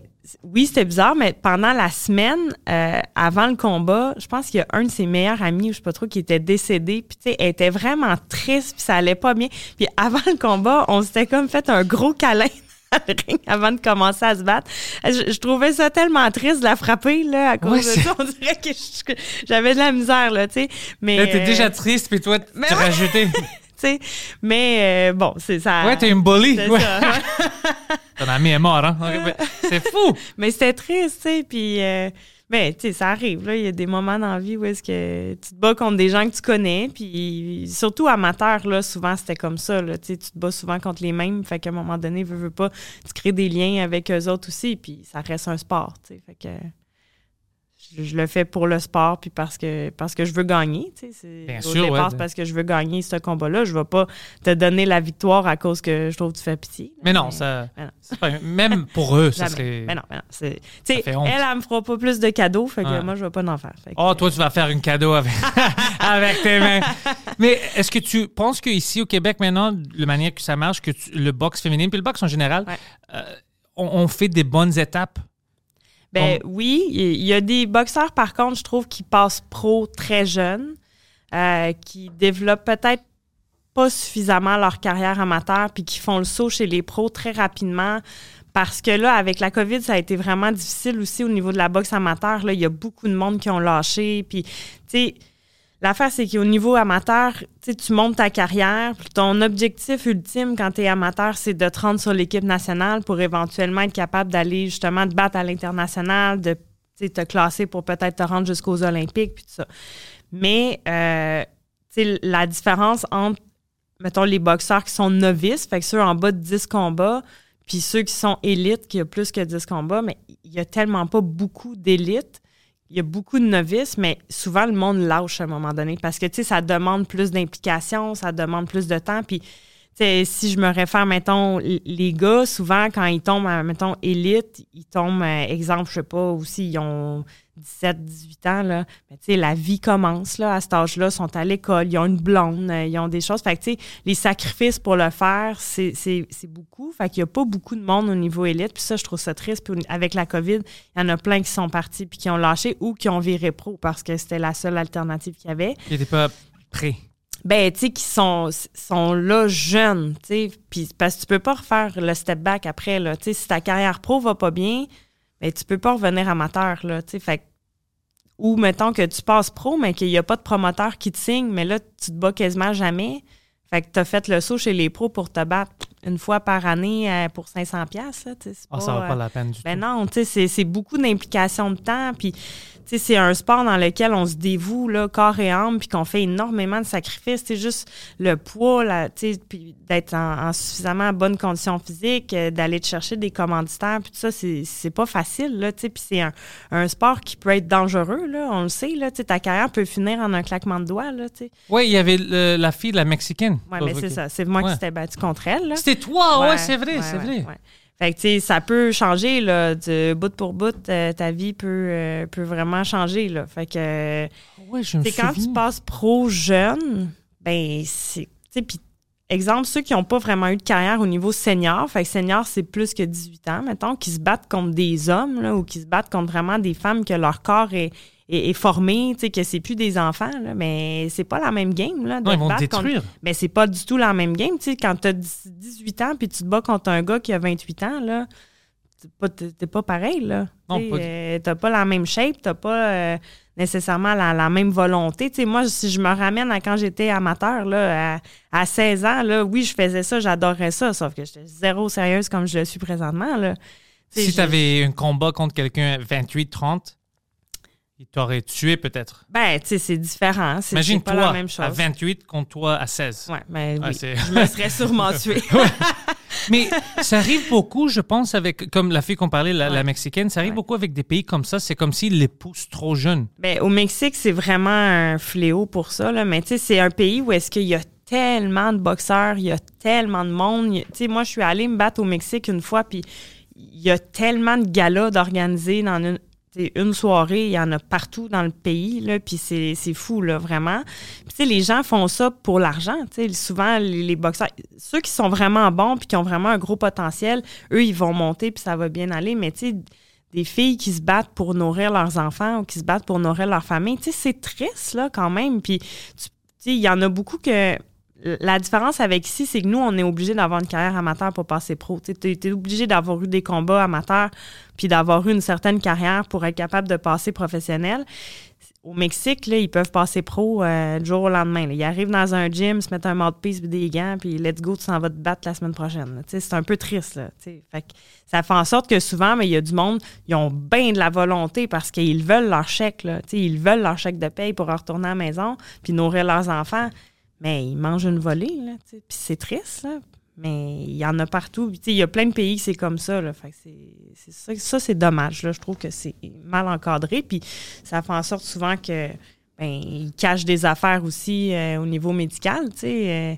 oui, c'était bizarre, mais pendant la semaine, euh, avant le combat, je pense qu'il y a un de ses meilleurs amis, je sais pas trop, qui était décédé. Puis, tu sais, elle était vraiment triste, puis ça allait pas bien. Puis, avant le combat, on s'était comme fait un gros câlin dans le ring avant de commencer à se battre. Je, je trouvais ça tellement triste de la frapper, là, à cause Ouais, de c'est- ça. On dirait que j'avais de la misère, là, tu sais. Mais. Là, t'es euh, déjà triste, puis toi, tu t'es ouais. rajouté. sais, mais euh, bon, c'est ça. Ouais, t'es une bully. C'est Ouais. ça, ouais. Ton ami est mort, hein? Ben, C'est fou. Mais c'était triste, tu sais, puis... euh, ben, tu sais, ça arrive, là. Il y a des moments dans la vie où est-ce que tu te bats contre des gens que tu connais, puis surtout amateur, là, souvent, c'était comme ça, là. Tu sais, tu te bats souvent contre les mêmes, fait qu'à un moment donné, veux, veux pas, tu crées des liens avec eux autres aussi, puis ça reste un sport, tu sais, fait que... Je, je le fais pour le sport, puis parce que, parce que je veux gagner, Bien Au sûr, départ, ouais. parce que je veux gagner ce combat-là. Je vais pas te donner la victoire à cause que je trouve que tu fais pitié. là. Mais non, ça. Mais non. c'est pas- même pour eux, ça serait. Mais non, mais non. fait elle, elle me fera pas plus de cadeaux, fait que moi, je vais pas en faire. Que- Oh, toi, tu vas faire un cadeau avec, avec tes mains. Mais est-ce que tu penses qu'ici au Québec, maintenant, la manière que ça marche, que tu- le boxe féminin, puis le boxe en général, Ouais. euh, on, on fait des bonnes étapes? Ben oui, il y a des boxeurs, par contre, je trouve, qui passent pro très jeunes, euh, qui développent peut-être pas suffisamment leur carrière amateur, puis qui font le saut chez les pros très rapidement. Parce que là, avec la COVID, ça a été vraiment difficile aussi au niveau de la boxe amateur. Là, il y a beaucoup de monde qui ont lâché. Puis, tu sais, l'affaire, c'est qu'au niveau amateur, tu montes ta carrière. Puis ton objectif ultime quand tu es amateur, c'est de te rendre sur l'équipe nationale pour éventuellement être capable d'aller justement te battre à l'international, de te classer pour peut-être te rendre jusqu'aux Olympiques, puis tout ça. Mais, euh, la différence entre, mettons, les boxeurs qui sont novices, fait que ceux en bas de 10 combats, puis ceux qui sont élites, qui ont plus que 10 combats, mais il y a tellement pas beaucoup d'élites. Il y a beaucoup de novices, mais souvent le monde lâche à un moment donné parce que, tu sais, ça demande plus d'implication, ça demande plus de temps. Puis, tu sais, si je me réfère, mettons, les gars, souvent, quand ils tombent, à, mettons, élite, ils tombent, euh, exemple, je sais pas, aussi, ils ont 17, 18 ans, là. Mais, tu sais, la vie commence, là, à cet âge-là, ils sont à l'école, ils ont une blonde, euh, ils ont des choses. Fait que, tu sais, les sacrifices pour le faire, c'est beaucoup. Fait qu'il y a pas beaucoup de monde au niveau élite. Puis ça, je trouve ça triste. Puis avec la COVID, il y en a plein qui sont partis puis qui ont lâché ou qui ont viré pro parce que c'était la seule alternative qu'il y avait. Qui n'étaient pas prêts. Ben, tu sais, qui sont, sont là jeunes, tu sais. Puis parce que tu peux pas refaire le step back après, là. Tu sais, si ta carrière pro va pas bien, ben, tu peux pas revenir amateur, là, tu sais. Fait que- ou mettons que tu passes pro, mais qu'il n'y a pas de promoteur qui te signe, mais là, tu te bats quasiment jamais. Fait que tu as fait le saut chez les pros pour te battre une fois par année euh, pour 500$. piastres, là, tu sais, c'est Ah, ça pas, vaut pas euh, la peine du ben tout. non, tu sais, c'est- beaucoup d'implication de temps. Puis, c'est un sport dans lequel on se dévoue, là, corps et âme, puis qu'on fait énormément de sacrifices. C'est juste le poids, là, tu sais, puis d'être en, en suffisamment bonne condition physique, euh, d'aller te chercher des commanditaires, puis tout ça, c'est pas facile, là, tu sais. Puis c'est un, un sport qui peut être dangereux, là, on le sait, là, ta carrière peut finir en un claquement de doigts, là. Oui, il y avait le- la fille, la Mexicaine. Ouais, mais c'est ça, c'est moi Ouais. qui s'étais battu contre elle. C'était toi, ouais, Ouais, c'est vrai, ouais, c'est vrai. Fait que, tu sais, ça peut changer, là, de bout pour bout, euh, ta vie peut, euh, peut vraiment changer, là. Fait que, Ouais, je me c'est quand tu passes pro jeune, ben, c'est, tu sais, puis, exemple, ceux qui n'ont pas vraiment eu de carrière au niveau senior, fait que senior, c'est plus que 18 ans, mettons, qui se battent contre des hommes, là, ou qui se battent contre vraiment des femmes que leur corps est, est, est formé, tu sais, que c'est plus des enfants, là, mais c'est pas la même game, là. de Non, ils vont te battre contre- détruire. mais c'est pas du tout la même game. Tu sais, quand tu as 18 ans puis tu te bats contre un gars qui a 28 ans, là, t'es pas, pareil, là. Non, pas euh, t'as pas la même shape, t'as pas euh, nécessairement la, la même volonté. Tu sais, moi, si je me ramène à quand j'étais amateur, là, à, à 16 ans, là, oui, je faisais ça, j'adorais ça, sauf que j'étais zéro sérieuse comme je le suis présentement, là. Si je- tu avais un combat contre quelqu'un 28-30, il t'aurait tué peut-être? Ben, tu sais, c'est différent. C'est Imagine pas toi la même chose. à 28 contre toi à 16. Ouais, ben Ouais, oui. je me serais sûrement tuée. Mais ça arrive beaucoup, je pense, avec, comme la fille qu'on parlait, la, mexicaine, ça arrive Ouais. beaucoup avec des pays comme ça. C'est comme s'ils les poussent trop jeunes. Ben, au Mexique, c'est vraiment un fléau pour ça. Là. Mais tu sais, c'est un pays où est-ce qu'il y a tellement de boxeurs, il y a tellement de monde. Tu sais, moi, je suis allée me battre au Mexique une fois, puis il y a tellement de galas d'organiser dans une, une soirée. Il y en a partout dans le pays, là, puis c'est fou, là, vraiment. Puis, les gens font ça pour l'argent. Tu sais, souvent, les, les boxeurs, ceux qui sont vraiment bons puis qui ont vraiment un gros potentiel, eux, ils vont monter puis ça va bien aller. Mais tu des filles qui se battent pour nourrir leurs enfants ou qui se battent pour nourrir leur famille, tu sais, c'est triste, là, quand même. Puis, tu sais, il y en a beaucoup que. La différence avec ici, c'est que nous, on est obligé d'avoir une carrière amateur pour passer pro. Tu es, obligé d'avoir eu des combats amateurs puis d'avoir eu une certaine carrière pour être capable de passer professionnel. Au Mexique, ils peuvent passer pro euh, du jour au lendemain. Ils arrivent dans un gym, se mettent un mouthpiece puis des gants, puis let's go, tu s'en vas te battre la semaine prochaine. C'est un peu triste. Ça fait en sorte que souvent, mais il y a du monde, ils ont bien de la volonté parce qu'ils veulent leur chèque. Ils veulent leur chèque de paye pour retourner à la maison puis nourrir leurs enfants. Mais ils mangent une volée. Là. Puis c'est triste. Là. Mais il y en a partout. Il y a plein de pays que c'est comme ça. Là. Fait que c'est, ça, ça, c'est dommage. Je trouve que c'est mal encadré. Puis ça fait en sorte souvent que ben, ils cachent des affaires aussi euh, au niveau médical. euh,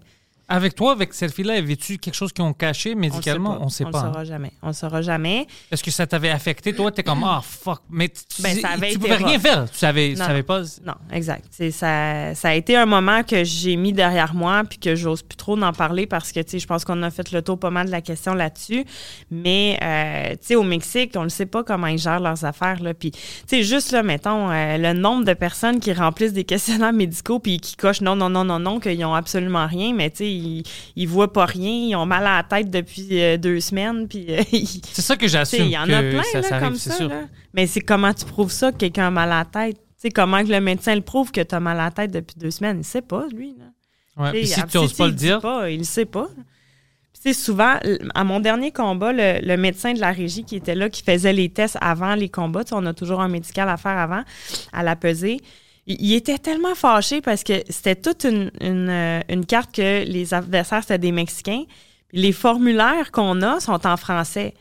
Avec toi, avec cette fille-là, avais-tu quelque chose qu'ils ont caché médicalement? On ne sait on pas. le hein? saura jamais. On le saura jamais. Est-ce que ça t'avait affecté? Toi, t'es comme, ah, fuck. Mais tu, tu, Ben, tu pouvais rien faire. Tu savais, tu savais pas. Non, exact. Ça, ça a été un moment que j'ai mis derrière moi puis que j'ose plus trop en parler parce que, tu sais, je pense qu'on a fait le tour pas mal de la question là-dessus. Mais, euh, tu sais, au Mexique, on ne sait pas comment ils gèrent leurs affaires, là. Puis, tu sais, juste là, mettons, euh, le nombre de personnes qui remplissent des questionnaires médicaux puis qui cochent non, non, non, non, non, qu'ils ont absolument rien, mais, tu sais, ils, ils voient pas rien, ils ont mal à la tête depuis euh, deux semaines puis euh, C'est ça que j'assume. Il y en a plein ça, là, ça arrive, comme c'est ça. là. Mais c'est comment tu prouves ça que quelqu'un a mal à la tête? Tu sais, comment que le médecin le prouve que tu as mal à la tête depuis deux semaines? Il sait pas, lui. Là. Ouais, si ah, tu n'oses pas le dire, pas, il sait pas. Sais, souvent, à mon dernier combat, le, le médecin de la régie qui était là, qui faisait les tests avant les combats, on a toujours un médical à faire avant, à la peser. Il, était tellement fâché parce que c'était toute une, une, euh, une carte que les adversaires, c'était des Mexicains. Les formulaires qu'on a sont en français.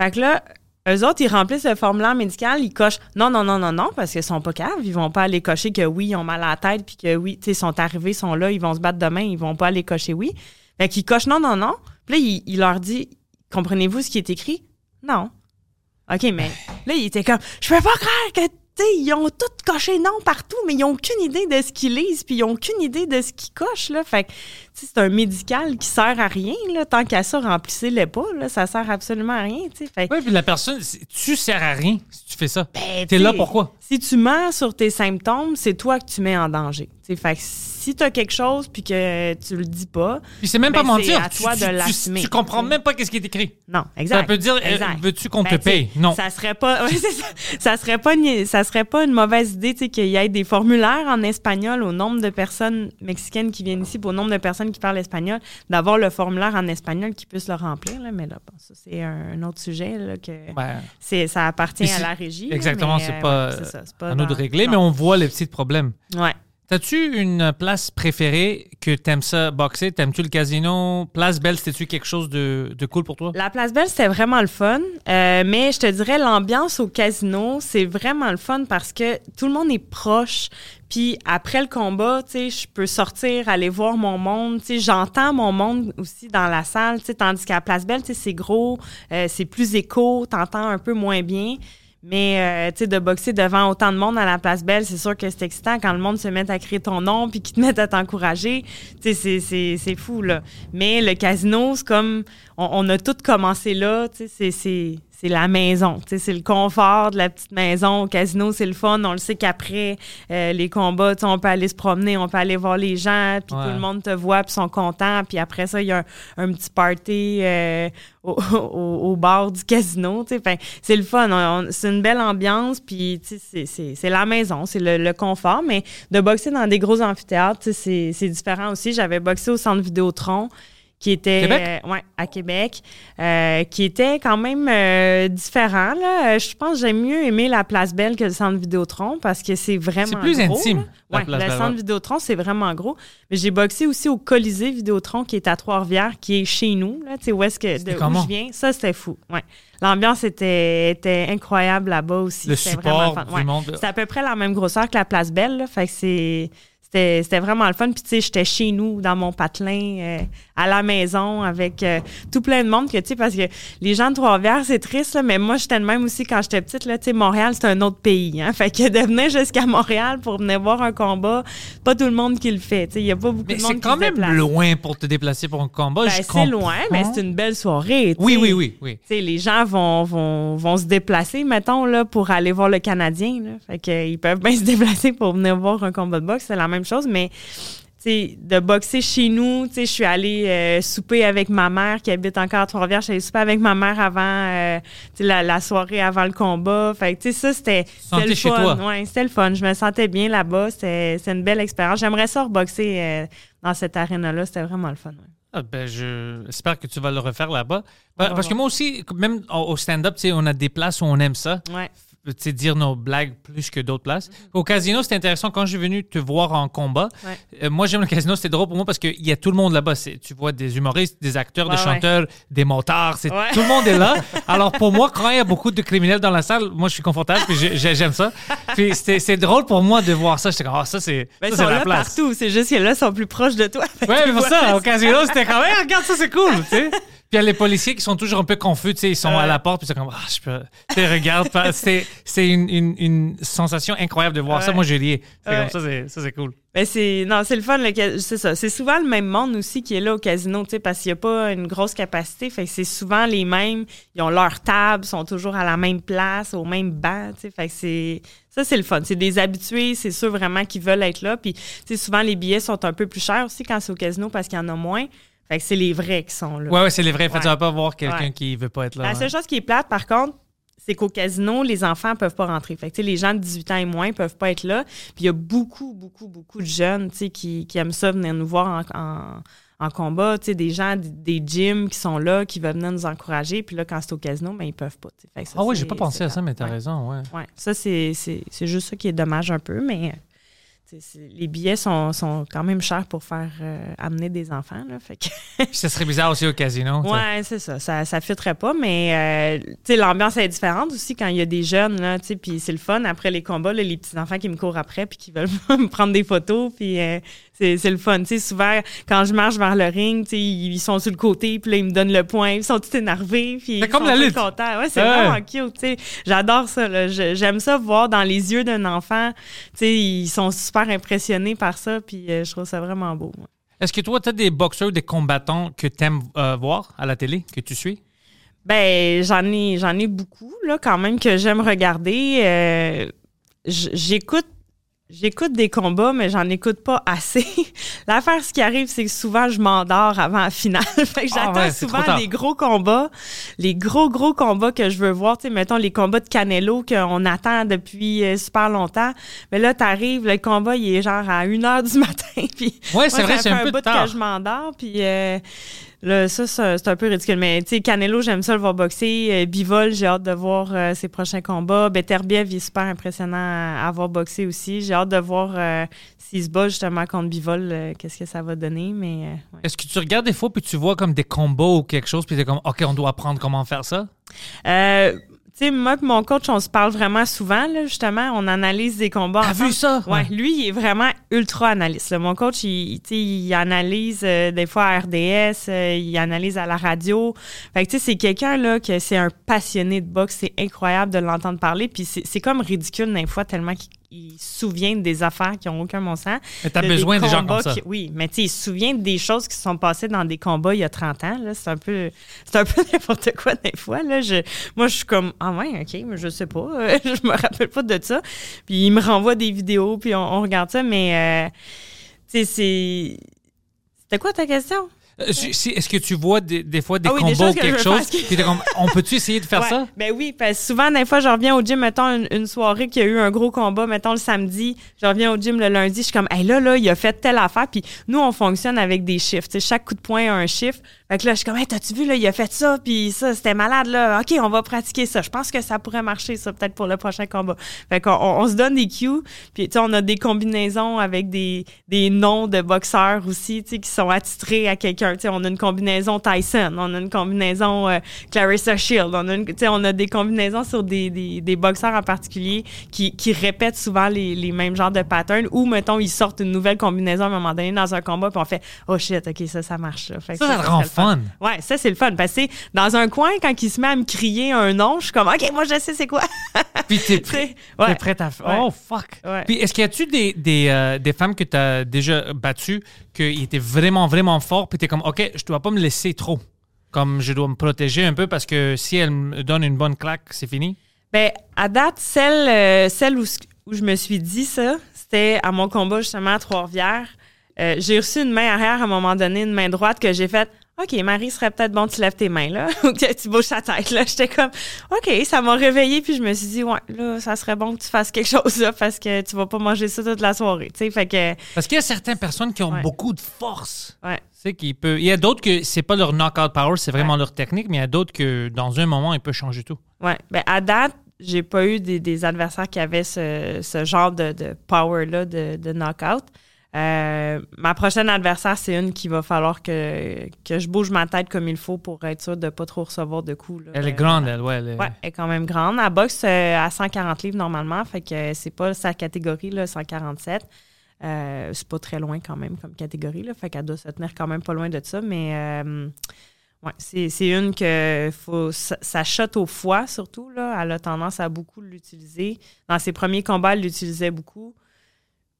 Fait que là, eux autres, ils remplissent le formulaire médical, ils cochent non, non, non, non, non, parce qu'ils sont pas caves. Ils vont pas aller cocher que oui, ils ont mal à la tête, puis que oui, tu sais, ils sont arrivés, ils sont là, ils vont se battre demain, ils vont pas aller cocher oui. Fait qu'ils cochent non, non, non. Puis là, il, il leur dit comprenez-vous ce qui est écrit? Non. OK, mais là, il était comme je peux pas croire que. Ils ont tout coché non partout, mais ils ont aucune idée de ce qu'ils lisent, puis ils ont aucune idée de ce qu'ils cochent. Là. Fait c'est un médical qui sert à rien. Là. Tant qu'à ça, remplissez-le pas. Là. Ça sert absolument à rien. Fait ouais, puis la personne, tu sers à rien si tu fais ça. ben, T'es tu là pourquoi? Si tu mens sur tes symptômes, c'est toi que tu mets en danger. Tu sais, Fait si tu as quelque chose puis que tu le dis pas, Puis c'est même Ben, pas mentir. c'est à Tu- toi tu, de l'assumer, Tu comprends tu même pas qu'est-ce qui est écrit. non, exact. Ça peut dire, euh, veux-tu qu'on Ben, te paye? Non. Ça serait pas, ouais, ça. ça serait pas, une- ça serait pas une mauvaise idée, tu sais, qu'il y ait des formulaires en espagnol au nombre de personnes mexicaines qui viennent ici, au nombre de personnes qui parlent espagnol, d'avoir le formulaire en espagnol qui puisse le remplir, là. Mais là, bon, ça, c'est un, autre sujet, là, que Ben, c'est, ça appartient à la régie. exactement, c'est euh, pas, ouais, pas à nous de régler, non. mais on voit les petits problèmes. Ouais. T'as-tu une place préférée que t'aimes ça boxer? T'aimes-tu le casino? Place Belle, c'était-tu quelque chose de, de cool pour toi? La Place Belle, c'était vraiment le fun. Euh, mais je te dirais, l'ambiance au casino, c'est vraiment le fun parce que tout le monde est proche. Puis après le combat, tu sais, je peux sortir, aller voir mon monde. Tu sais, j'entends mon monde aussi dans la salle. Tu sais, tandis qu'à la Place Belle, tu sais, c'est gros, euh, c'est plus écho, t'entends un peu moins bien. Mais, euh, tu sais, de boxer devant autant de monde à la Place Belle, c'est sûr que c'est excitant quand le monde se met à crier ton nom puis qu'ils te mettent à t'encourager. Tu sais, c'est- c'est c'est fou, là. Mais le casino, c'est comme... On, on a tout commencé là, tu sais, c'est- c'est la maison. Tu sais, C'est le confort de la petite maison. Au casino, c'est le fun. On le sait qu'après euh, les combats, tu sais, on peut aller se promener, on peut aller voir les gens, puis Ouais. tout le monde te voit, puis sont contents. Puis après ça, il y a un, un petit party euh, au, au- au bar du casino. tu sais. Fait, c'est le fun. C'est une belle ambiance, puis tu sais, c'est, c'est, c'est la maison, c'est le, le confort. Mais de boxer dans des gros amphithéâtres, tu sais, c'est, c'est différent aussi. J'avais boxé au centre Vidéotron qui était Québec? euh, ouais, à Québec, euh, qui était quand même euh, différent. Là. Je pense que j'aime mieux aimer la Place Belle que le centre Vidéotron parce que c'est vraiment C'est plus gros, intime, Ouais, le Belle, centre. Vidéotron, c'est vraiment gros. Mais j'ai boxé aussi au Colisée Vidéotron qui est à Trois-Rivières, qui est chez nous, là, tu sais, où est-ce que de où je viens. Ça, c'était fou. Ouais. L'ambiance était, était incroyable là-bas aussi. Le vraiment support du Ouais. monde. C'est à peu près la même grosseur que la Place Belle. Là, fait que c'est. C'était, c'était vraiment le fun. Puis, tu sais, j'étais chez nous, dans mon patelin, euh, à la maison, avec euh, tout plein de monde. que Tu sais, parce que les gens de Trois-Rivières, c'est triste, là, mais moi, j'étais de même aussi quand j'étais petite. Là, tu sais, Montréal, c'est un autre pays. Hein, fait que de venir jusqu'à Montréal pour venir voir un combat, pas tout le monde qui le fait. Tu sais, il n'y a pas beaucoup Mais de monde c'est qui quand se même déplace. loin pour te déplacer pour un combat. Ben, c'est loin, mais c'est une belle soirée. tu Oui, oui, oui, oui. Tu sais, les gens vont, vont, vont se déplacer, mettons, là, pour aller voir le Canadien. Là. Fait que, euh, ils peuvent bien se déplacer pour venir voir un combat de boxe. C'est la même chose, mais de boxer chez nous, je suis allée euh, souper avec ma mère qui habite encore à Trois-Rivières. Je suis allée souper avec ma mère avant euh, la, la soirée avant le combat. Fait que, tu sais, ça, c'était le chez fun. Ouais, c'était le fun. Je me sentais bien là-bas. C'était une belle expérience. J'aimerais ça reboxer euh, dans cette arène-là. C'était vraiment le fun. ouais. Ah, ben, je- j'espère que tu vas le refaire là-bas. Parce que moi aussi, même au stand-up, on a des places où on aime ça. Ouais. Sais, dire nos blagues plus que d'autres places. Au casino, c'était intéressant. Quand je suis venu te voir en combat, Ouais. euh, moi, j'aime le casino. C'était drôle pour moi parce qu'il y a tout le monde là-bas. Tu vois des humoristes, des acteurs, des ouais. chanteurs, des motards. c'est-. Tout le monde est là. Alors, pour moi, quand il y a beaucoup de criminels dans la salle, moi, je suis confortable puis j'ai- j'ai- j'aime ça. Puis c'est drôle pour moi de voir ça. J'étais comme, ah, ça, c'est Ben, la là place. partout. C'est juste que là, ils sont plus proches de toi. Ouais, mais pour ça, au casino, c'était comme, Hey, regarde ça, c'est cool, tu sais. Puis il y a les policiers qui sont toujours un peu confus, tu sais, ils sont à la porte, puis c'est comme, ah, je peux. Tu sais, regarde, pas- c'est c'est une, une, une sensation incroyable de voir ça. Moi, j'ai. C'est Ouais. comme ça, c'est- ça, c'est cool. Ben c'est non, c'est le fun c'est ça. C'est souvent le même monde aussi qui est là au casino, tu sais parce qu'il n'y a pas une grosse capacité, fait que c'est souvent les mêmes, ils ont leur table, sont toujours à la même place, au même banc, tu sais, fait que c'est ça c'est le fun, c'est des habitués, c'est ceux vraiment qui veulent être là puis tu sais souvent les billets sont un peu plus chers aussi quand c'est au casino parce qu'il y en a moins. Fait que c'est les vrais qui sont là. Ouais, ouais, c'est les vrais. Fait, Ouais. tu vas pas voir quelqu'un Ouais. qui veut pas être là. La seule chose qui est plate, par contre, c'est qu'au casino, les enfants peuvent pas rentrer. Fait que, tu les gens de 18 ans et moins peuvent pas être là. Puis il y a beaucoup, beaucoup, beaucoup de jeunes tu qui, qui aiment ça venir nous voir en, en, en combat. Tu sais, des gens, des, des gyms qui sont là, qui veulent venir nous encourager. Puis là, quand c'est au casino, ben, ils peuvent pas. tu sais. Fait que ça, Ah oui, j'ai pas pensé à ça, mais t'as plate. Ouais. raison, ouais. Ouais, ça, c'est juste ça qui est dommage un peu, mais euh, tu sais, c'est- les billets sont, sont quand même chers pour faire euh, amener des enfants. Là, fait que ça serait bizarre aussi au casino. Ouais, c'est ça. Ça ça fitterait pas, mais euh, l'ambiance est différente aussi quand il y a des jeunes, là, puis c'est le fun. Après les combats, là, les petits-enfants qui me courent après puis qui veulent me prendre des photos, puis euh, c'est c'est le fun. Tu sais, souvent, quand je marche vers le ring, tu sais, ils sont sur le côté, puis là, ils me donnent le point, ils sont tout énervés, puis ils comme sont la lutte. contents. Ouais, c'est Ouais. vraiment cute, tu sais. J'adore ça, là. J'aime ça voir dans les yeux d'un enfant, tu sais, ils sont super impressionnés par ça, puis euh, je trouve ça vraiment beau. ouais. Est-ce que toi, tu as des boxeurs, des combattants que tu aimes voir à la télé, que tu suis? Ben, j'en ai, j'en ai beaucoup, là, quand même, que j'aime regarder. Euh, j'écoute. J'écoute des combats, mais j'en écoute pas assez. L'affaire, ce qui arrive, c'est que souvent, je m'endors avant la finale. fait que Ah j'attends ouais, souvent les gros combats, les gros, gros combats que je veux voir. Tu sais, mettons, les combats de Canelo qu'on attend depuis euh, super longtemps. Mais là, t'arrives, le combat, il est genre à 1 heure du matin. puis Ouais, c'est vrai, ça c'est fait un peu bout tard. que je m'endors, puis euh, là, ça, ça, c'est un peu ridicule. Mais tu sais, Canelo, j'aime ça le voir boxer. Euh, Bivol, j'ai hâte de voir euh, ses prochains combats. Beterbiev, il est super impressionnant à, à voir boxer aussi. J'ai hâte de voir euh, s'il se bat justement contre Bivol, euh, qu'est-ce que ça va donner. Mais ouais. Est-ce que tu regardes des fois puis tu vois comme des combos ou quelque chose puis t'es comme, OK, on doit apprendre comment faire ça? Tu sais, moi et mon coach, on se parle vraiment souvent, là, justement. On analyse des combats. T'as vu ça? Ouais, lui, il est vraiment ultra analyste. là. Mon coach, il, tu sais, il analyse euh, des fois à RDS, euh, il analyse à la radio. Fait que tu sais, c'est quelqu'un là que c'est un passionné de boxe. C'est incroyable de l'entendre parler. Puis c'est c'est comme ridicule des fois tellement qu'il il se souvient des affaires qui ont aucun bon sens. Mais t'as de besoin des gens comme ça. qui- oui, mais tu sais, il se souvient des choses qui se sont passées dans des combats il y a 30 ans. là. C'est un peu c'est un peu n'importe quoi des fois. Là. Je, moi, je suis comme Ah ouais, ok, mais je sais pas. euh, je me rappelle pas de ça. Puis il me renvoie des vidéos, puis on, on regarde ça, mais euh, tu sais, c'est. C'était quoi ta question? Euh, si- Est-ce que tu vois des, des fois des Ah oui, combos ou que quelque chose? qui- Puis comme, on peut-tu essayer de faire Ouais, ça? Ben oui, parce que souvent, des fois, je reviens au gym, mettons, une, une soirée qu'il y a eu un gros combat, mettons le samedi, je reviens au gym le lundi, je suis comme, hey, là, là, il a fait telle affaire. Puis nous, on fonctionne avec des chiffres. Chaque coup de poing a un chiffre. Fait que là, je suis comme, hey, t'as-tu vu, là, il a fait ça, puis ça, c'était malade, là. OK, on va pratiquer ça. Je pense que ça pourrait marcher, ça, peut-être pour le prochain combat. Fait qu'on on, on se donne des cues, puis tu sais, on a des combinaisons avec des, des noms de boxeurs aussi, tu sais, qui sont attitrés à quelqu'un. Tu sais, on a une combinaison Tyson, on a une combinaison euh, Clarissa Shield, on a, une- tu sais, on a des combinaisons sur des, des, des boxeurs en particulier qui, qui répètent souvent les, les mêmes genres de patterns ou, mettons, ils sortent une nouvelle combinaison à un moment donné dans un combat, puis on fait « Oh shit, OK, ça, ça marche. Fait que Ça, ça le fun. Ouais, ça, c'est le fun. Parce que dans un coin, quand il se met à me crier un nom, je suis comme, OK, moi, je sais c'est quoi. Puis t'es prêt, ouais. prête à. Oh, fuck. Ouais. Puis est-ce qu'il y a-tu des, des, euh, des femmes que tu as déjà battues qui étaient vraiment, vraiment forts, puis t'es comme, OK, je dois pas me laisser trop? Comme je dois me protéger un peu parce que si elle me donne une bonne claque, c'est fini? Ben, à date, celle, euh, celle où, où je me suis dit ça, c'était à mon combat justement à Trois-Rivières. Euh, j'ai reçu une main arrière à un moment donné, une main droite que j'ai faite. OK, Marie, serait peut-être bon que tu lèves tes mains, là, ou que tu bouges ta tête, là. J'étais comme, OK, ça m'a réveillée, puis je me suis dit, ouais, là, ça serait bon que tu fasses quelque chose, là, parce que tu vas pas manger ça toute la soirée, tu sais. Fait que, Parce qu'il y a certaines personnes qui ont Ouais. beaucoup de force. ouais. Tu sais, qui peut... Il y a d'autres que c'est pas leur knockout power, c'est vraiment leur technique, mais il y a d'autres que dans un moment, ils peuvent changer tout. Ouais. Ben, à date, j'ai pas eu des, des adversaires qui avaient ce, ce genre de, de power-là de, de knockout. Euh, ma prochaine adversaire, c'est une qui va falloir que, que je bouge ma tête comme il faut pour être sûr de pas trop recevoir de coups. là. Elle est grande, elle, ouais. elle est- Ouais, elle est quand même grande. Elle boxe euh, à 140 livres normalement, fait que c'est pas sa catégorie, là, 147. Euh, c'est pas très loin quand même comme catégorie, là, fait qu'elle doit se tenir quand même pas loin de ça, mais euh, ouais, c'est une que faut, ça, ça shot au foie surtout, là. Elle a tendance à beaucoup l'utiliser. Dans ses premiers combats, elle l'utilisait beaucoup.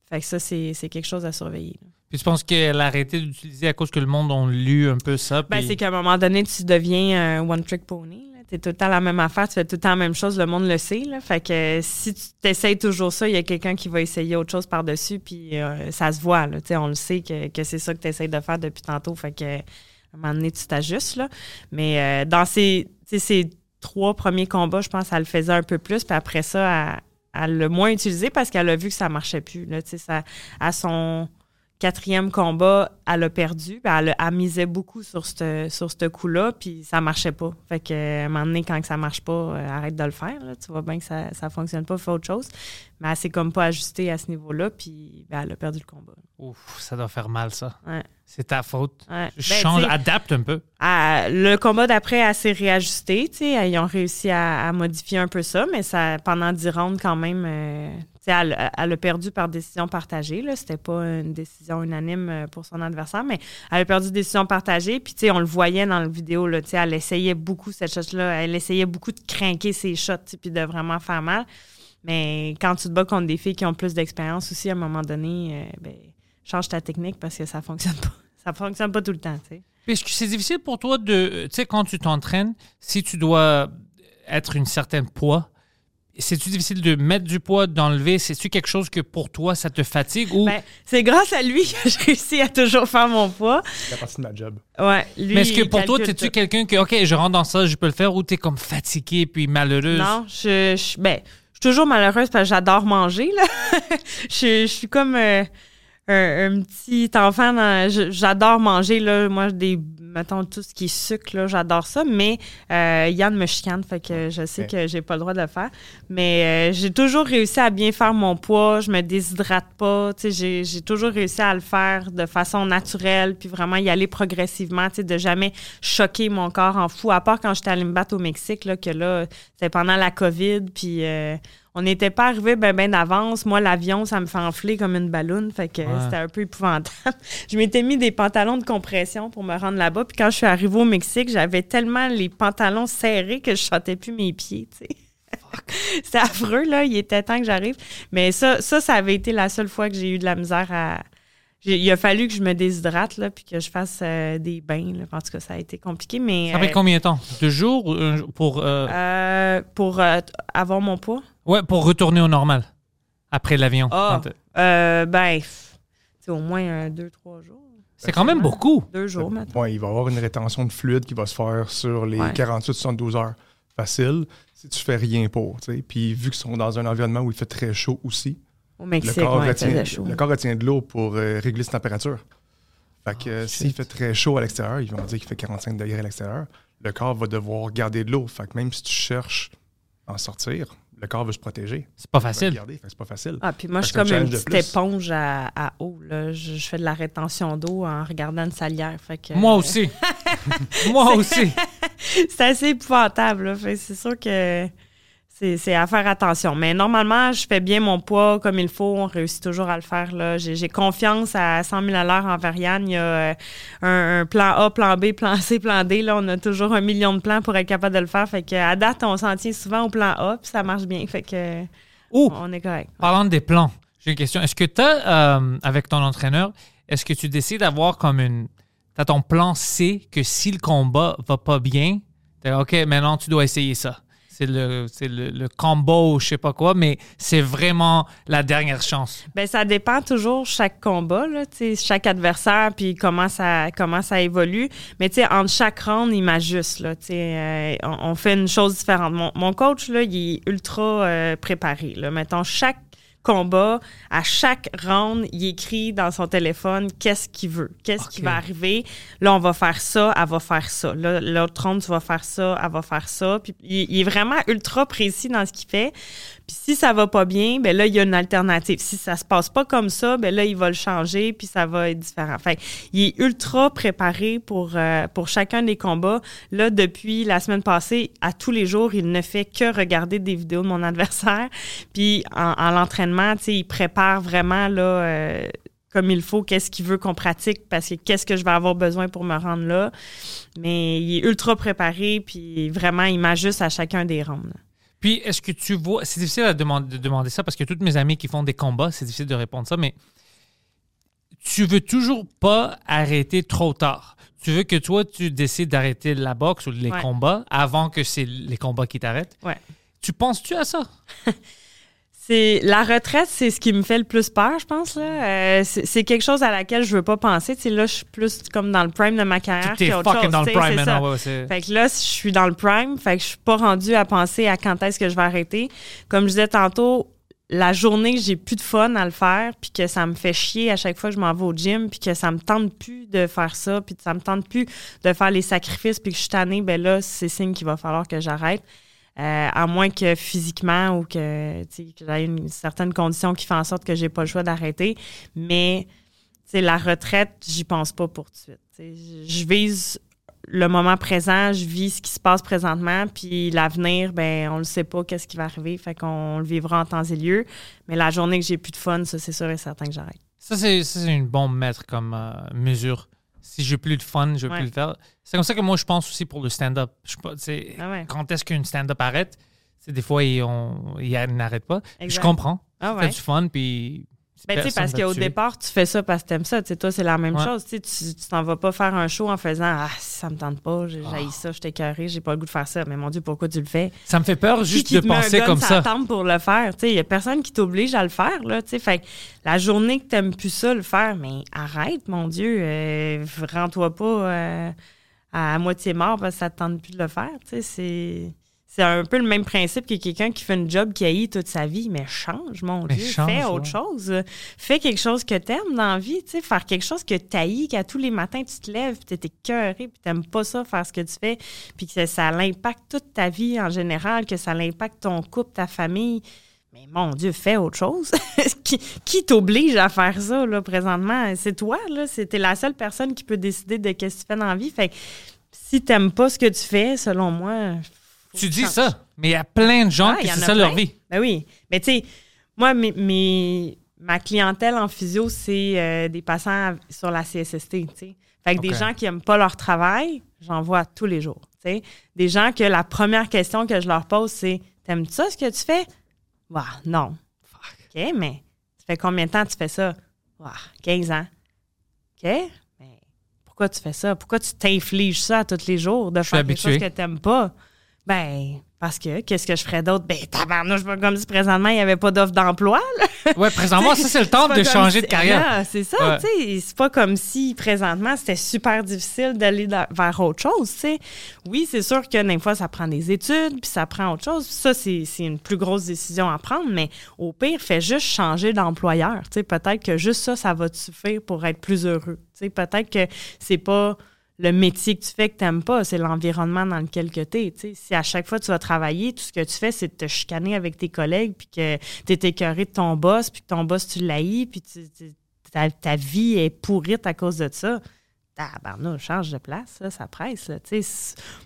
Fait que ça, c'est, c'est quelque chose à surveiller. là. Puis tu penses qu'elle a arrêté d'utiliser à cause que le monde a lu un peu ça? Ben, puis- c'est qu'à un moment donné, tu deviens un one-trick pony. Tu es tout le temps la même affaire, tu fais tout le temps la même chose, le monde le sait. Là. Fait que euh, si tu t'essayes toujours ça, il y a quelqu'un qui va essayer autre chose par-dessus, puis euh, ça se voit. Là. Tu sais, On le sait que, que c'est ça que tu essayes de faire depuis tantôt. Fait que à un moment donné, tu t'ajustes. Là. Mais euh, dans ces, tu sais, ces trois premiers combats, je pense qu'elle le faisait un peu plus, puis après ça, elle, elle l'a moins utilisé parce qu'elle a vu que ça marchait plus. Là. Ça, à son quatrième combat, elle a perdu. Elle, a- elle misait beaucoup sur ce sur coup-là, puis ça marchait pas. Fait que, à un moment donné, quand ça marche pas, euh, arrête de le faire. là. Tu vois bien que ça, ça fonctionne pas, fais autre chose. Mais elle s'est comme pas ajustée à ce niveau-là, puis ben, elle a perdu le combat. Ouf, ça doit faire mal, ça. Ouais. C'est ta faute. Ouais. Ben, Change, adapte un peu. à- le combat d'après, elle s'est sais, Ils ont réussi à, à modifier un peu ça, mais ça, pendant 10 rounds, quand même, euh, elle, elle a perdu par décision partagée. Là. C'était pas une décision unanime euh, pour son adversaire, mais elle a perdu décision partagée. Puis, on le voyait dans la vidéo, là, elle essayait beaucoup cette shot-là. Elle essayait beaucoup de craquer ses shots, puis de vraiment faire mal. Mais quand tu te bats contre des filles qui ont plus d'expérience aussi, à un moment donné, euh, ben, change ta technique parce que ça fonctionne pas. Ça fonctionne pas tout le temps, tu sais. Puis Est-ce que c'est difficile pour toi de. Tu sais, quand tu t'entraînes, si tu dois être une certaine poids, c'est-tu difficile de mettre du poids, d'enlever? C'est-tu quelque chose que pour toi, ça te fatigue ou? Ben, c'est grâce à lui que je réussis à toujours faire mon poids. C'est la partie de ma job. Ouais, lui, mais est-ce que pour toi, t'es-tu quelqu'un que, OK, je rentre dans ça, je peux le faire, ou t'es comme fatigué puis malheureuse? Non, je, je, ben, je suis toujours malheureuse parce que j'adore manger. Là. je, je suis comme euh, un, un petit enfant. j'adore manger. Là. Moi, des, mettons, tout ce qui est sucre, là, j'adore ça. Mais euh, Yann me chicane, fait que je sais que j'ai pas le droit de le faire. Mais euh, j'ai toujours réussi à bien faire mon poids. Je me déshydrate pas. Tu sais, J'ai, j'ai toujours réussi à le faire de façon naturelle, puis vraiment y aller progressivement, tu sais, de jamais choquer mon corps en fou. À part quand j'étais à Limbat au Mexique, là, que là, c'était pendant la COVID, puis euh, on n'était pas arrivé ben ben d'avance. Moi, l'avion, ça me fait enfler comme une balloune, fait que Ouais. c'était un peu épouvantable. je m'étais mis des pantalons de compression pour me rendre là-bas, puis quand je suis arrivée au Mexique, j'avais tellement les pantalons serrés que je sentais plus mes pieds, tu sais. C'était affreux, là. Il était temps que j'arrive. Mais ça, ça, ça avait été la seule fois que j'ai eu de la misère à. Il a fallu que je me déshydrate, là, puis que je fasse euh, des bains. Là. En tout cas, ça a été compliqué, mais. Ça fait euh, combien de temps? Deux jours pour, euh, pour avoir mon poids? Ouais, pour retourner au normal après l'avion? Ah. Quand- Euh, ben, c'est au moins euh, deux, trois jours. C'est quand même beaucoup. Deux jours, maintenant. Ouais, il va y avoir une rétention de fluide qui va se faire sur les Ouais. 48-72 heures. Facile, si tu fais rien pour. tu sais. Puis vu qu'ils sont dans un environnement où il fait très chaud aussi, Au le corps, ouais, retient, chaud. le corps retient de l'eau pour euh, régler sa température. Fait que euh, Oh, s'il fait très chaud à l'extérieur, ils vont dire qu'il fait 45 degrés à l'extérieur, le corps va devoir garder de l'eau. Fait que même si tu cherches à en sortir, le corps veut se protéger. C'est pas facile. c'est pas facile. Ah, puis moi, je suis comme une petite éponge à, à eau. Là. Je, je fais de la rétention d'eau en regardant une salière. Fait que, Moi aussi. Moi aussi. c'est assez épouvantable. C'est sûr que c'est à faire attention. Mais normalement, je fais bien mon poids comme il faut. On réussit toujours à le faire. J'ai confiance à 100 000 à l'heure envers Yann. Il y a euh, un, un plan A, plan B, plan C, plan D. Là, on a toujours un million de plans pour être capable de le faire. Fait que à date, on s'en tient souvent au plan A, puis ça marche bien. Fait que on est correct. parlant des plans, j'ai une question. Est-ce que tu as, avec ton entraîneur, est-ce que tu décides d'avoir comme une. Tu as ton plan C que si le combat va pas bien, t'es OK, maintenant tu dois essayer ça? C'est le, le, le combo je sais pas quoi, mais c'est vraiment la dernière chance. Ben ça dépend toujours chaque combat, là, chaque adversaire, puis comment ça, comment ça évolue. Mais entre chaque round, il m'ajuste. Là, euh, on, on fait une chose différente. Mon, mon coach, là, il est ultra euh, préparé. Là. Mettons, chaque combat, à chaque round, il écrit dans son téléphone qu'est-ce qu'il veut, qu'est-ce qui va arriver. Là, on va faire ça, elle va faire ça. Là, l'autre round, tu vas faire ça, elle va faire ça. Puis il, il est vraiment ultra précis dans ce qu'il fait. Puis si ça va pas bien, ben là, il y a une alternative. Si ça se passe pas comme ça, ben là, il va le changer, puis ça va être différent. Fait il est ultra préparé pour, euh, pour chacun des combats. Là, depuis la semaine passée, à tous les jours, il ne fait que regarder des vidéos de mon adversaire. Puis en, en l'entraînement, tu sais, il prépare vraiment, là... euh, comme il faut, qu'est-ce qu'il veut qu'on pratique, parce que qu'est-ce que je vais avoir besoin pour me rendre là. Mais il est ultra préparé, puis vraiment, il m'ajuste à chacun des rounds. Puis, est-ce que tu vois, c'est difficile à demander, de demander ça parce que toutes mes amis qui font des combats, c'est difficile de répondre ça, mais tu veux toujours pas arrêter trop tard. Tu veux que toi, tu décides d'arrêter la boxe ou les Ouais. combats avant que c'est les combats qui t'arrêtent. Ouais. Tu penses-tu à ça? C'est la retraite, c'est ce qui me fait le plus peur, je pense. Là. Euh, c'est quelque chose à laquelle je veux pas penser. Tu sais, là, je suis plus comme dans le prime de ma carrière. Tu es qu'autre fucking chose, dans le prime maintenant. ouais, ouais, Fait que là, je suis dans le prime, fait que je suis pas rendue à penser à quand est-ce que je vais arrêter. Comme je disais tantôt, la journée que j'ai plus de fun à le faire, puis que ça me fait chier à chaque fois que je m'en vais au gym, puis que ça me tente plus de faire ça, puis que ça me tente plus de faire les sacrifices, puis que je suis tannée, ben là, c'est signe qu'il va falloir que j'arrête. Euh, à moins que physiquement ou que, que j'ai une certaine condition qui fait en sorte que j'ai pas le choix d'arrêter. Mais la retraite, j'y pense pas pour tout de suite. Je vise le moment présent, je vis ce qui se passe présentement, puis l'avenir, ben on le sait pas qu'est-ce qui va arriver, fait qu'on le vivra en temps et lieu. Mais la journée que j'ai plus de fun, ça c'est sûr et certain que j'arrête. Ça, c'est une bonne comme euh, mesure. Si j'ai plus de fun, je vais Ouais. plus le faire. C'est comme ça que moi, je pense aussi pour le stand-up. C'est- Ah ouais. Quand est-ce qu'une stand-up arrête? C'est des fois, il, n'arrête pas. Je comprends. Ah ouais. fait du fun, puis... Ben, tu sais, parce qu'au départ, tu fais ça parce que t'aimes ça. Tu sais, toi, c'est la même Ouais. chose. Tu sais, tu tu t'en vas pas faire un show en faisant Ah, ça me tente pas, j'ai j'haïs ça, je t'ai écœuré, j'ai pas le goût de faire ça. Mais mon Dieu, pourquoi tu le fais? Ça me fait peur juste qui de penser comme ça. pour le faire. Il n'y a personne qui t'oblige à le faire. Là, tu sais. fait la journée que tu n'aimes plus ça, le faire, mais arrête, mon Dieu. Euh, Rends-toi pas euh, à moitié mort parce que ça ne te tente plus de le faire. tu sais, C'est. C'est un peu le même principe que quelqu'un qui fait une job qui haït toute sa vie, mais change, mon Mais Dieu, change, fais autre ouais. chose. Fais quelque chose que t'aimes dans la vie, tu sais, faire quelque chose que t'haïs, qu'à tous les matins tu te lèves, puis t'es écœuré, puis t'aimes pas ça, faire ce que tu fais, puis que ça l'impacte toute ta vie en général, que ça l'impacte ton couple, ta famille. Mais mon Dieu, fais autre chose. qui qui t'oblige à faire ça, là, présentement? C'est toi, là. C'est- T'es la seule personne qui peut décider de qu'est-ce que tu fais dans la vie. Fait que si t'aimes pas ce que tu fais, selon moi. Tu que dis ça, mais il y a plein de gens Ah, qui c'est ça leur vie. Ben oui. Mais tu sais, moi, mes, mes- ma clientèle en physio, c'est euh, des patients sur la CSST, tu sais. Fait que des gens qui aiment pas leur travail, j'en vois tous les jours, tu sais. Des gens que la première question que je leur pose, c'est T'aimes ça ce que tu fais? Bah, non. OK, mais ça fait combien de temps tu fais ça? Bah, 15 ans. OK, mais pourquoi tu fais ça? Pourquoi tu t'infliges ça tous les jours de faire quelque chose que t'aimes pas? Ben, parce que qu'est-ce que je ferais d'autre? Ben, tabarnouche, pas comme si présentement il n'y avait pas d'offre d'emploi. Ouais, présentement, ça, c'est le temps de changer si- de carrière. Ah, c'est ça, Ouais. tu sais. C'est pas comme si présentement c'était super difficile d'aller da- vers autre chose, tu sais. Oui, c'est sûr que des fois ça prend des études, puis ça prend autre chose. Ça, c'est c'est une plus grosse décision à prendre, mais au pire, fais juste changer d'employeur. Tu sais, peut-être que juste ça, ça va te suffire pour être plus heureux. Tu sais, peut-être que c'est pas le métier que tu fais que tu n'aimes pas, c'est l'environnement dans lequel tu es. Si à chaque fois tu vas travailler, tout ce que tu fais, c'est de te chicaner avec tes collègues, puis que tu es écœuré de ton boss, puis que ton boss, tu l'haïs, puis tu- ta, ta vie est pourrite à cause de ça. Tabarnouche, change de place, ça presse. Là,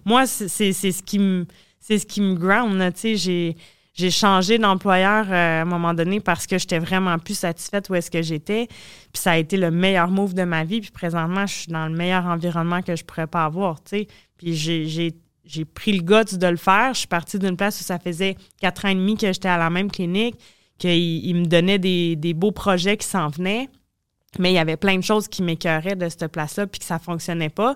moi, c'est ce qui me c'est ce qui me ground. J'ai j'ai changé d'employeur euh, à un moment donné parce que j'étais vraiment plus satisfaite où est-ce que j'étais. Puis ça a été le meilleur move de ma vie. Puis présentement, je suis dans le meilleur environnement que je pourrais pas avoir. tu sais. Puis j'ai- pris le guts de le faire. Je suis partie d'une place où ça faisait quatre ans et demi que j'étais à la même clinique, qu'il il me donnait des, des beaux projets qui s'en venaient. Mais il y avait plein de choses qui m'écœuraient de cette place-là, puis que ça fonctionnait pas.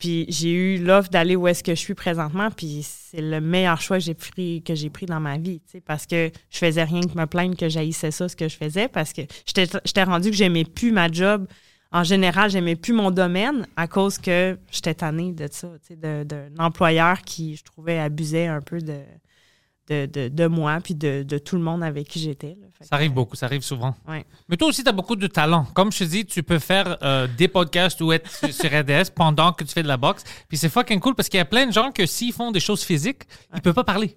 Puis j'ai eu l'offre d'aller où est-ce que je suis présentement, puis c'est le meilleur choix que j'ai pris, que j'ai pris dans ma vie, tu sais, parce que je faisais rien que me plaindre que j'haïssais ça, ce que je faisais, parce que j'étais rendu que j'aimais plus ma job. En général, j'aimais plus mon domaine à cause que j'étais tannée de ça, tu sais, d'un employeur qui, je trouvais, abusait un peu de, de, de, de moi, puis de, de tout le monde avec qui j'étais. Ça arrive beaucoup, ça arrive souvent. Ouais. Mais toi aussi, tu as beaucoup de talent. Comme je te dis, tu peux faire euh, des podcasts ou être sur- RDS pendant que tu fais de la boxe. Puis c'est fucking cool parce qu'il y a plein de gens que s'ils font des choses physiques, ils ne peuvent pas parler.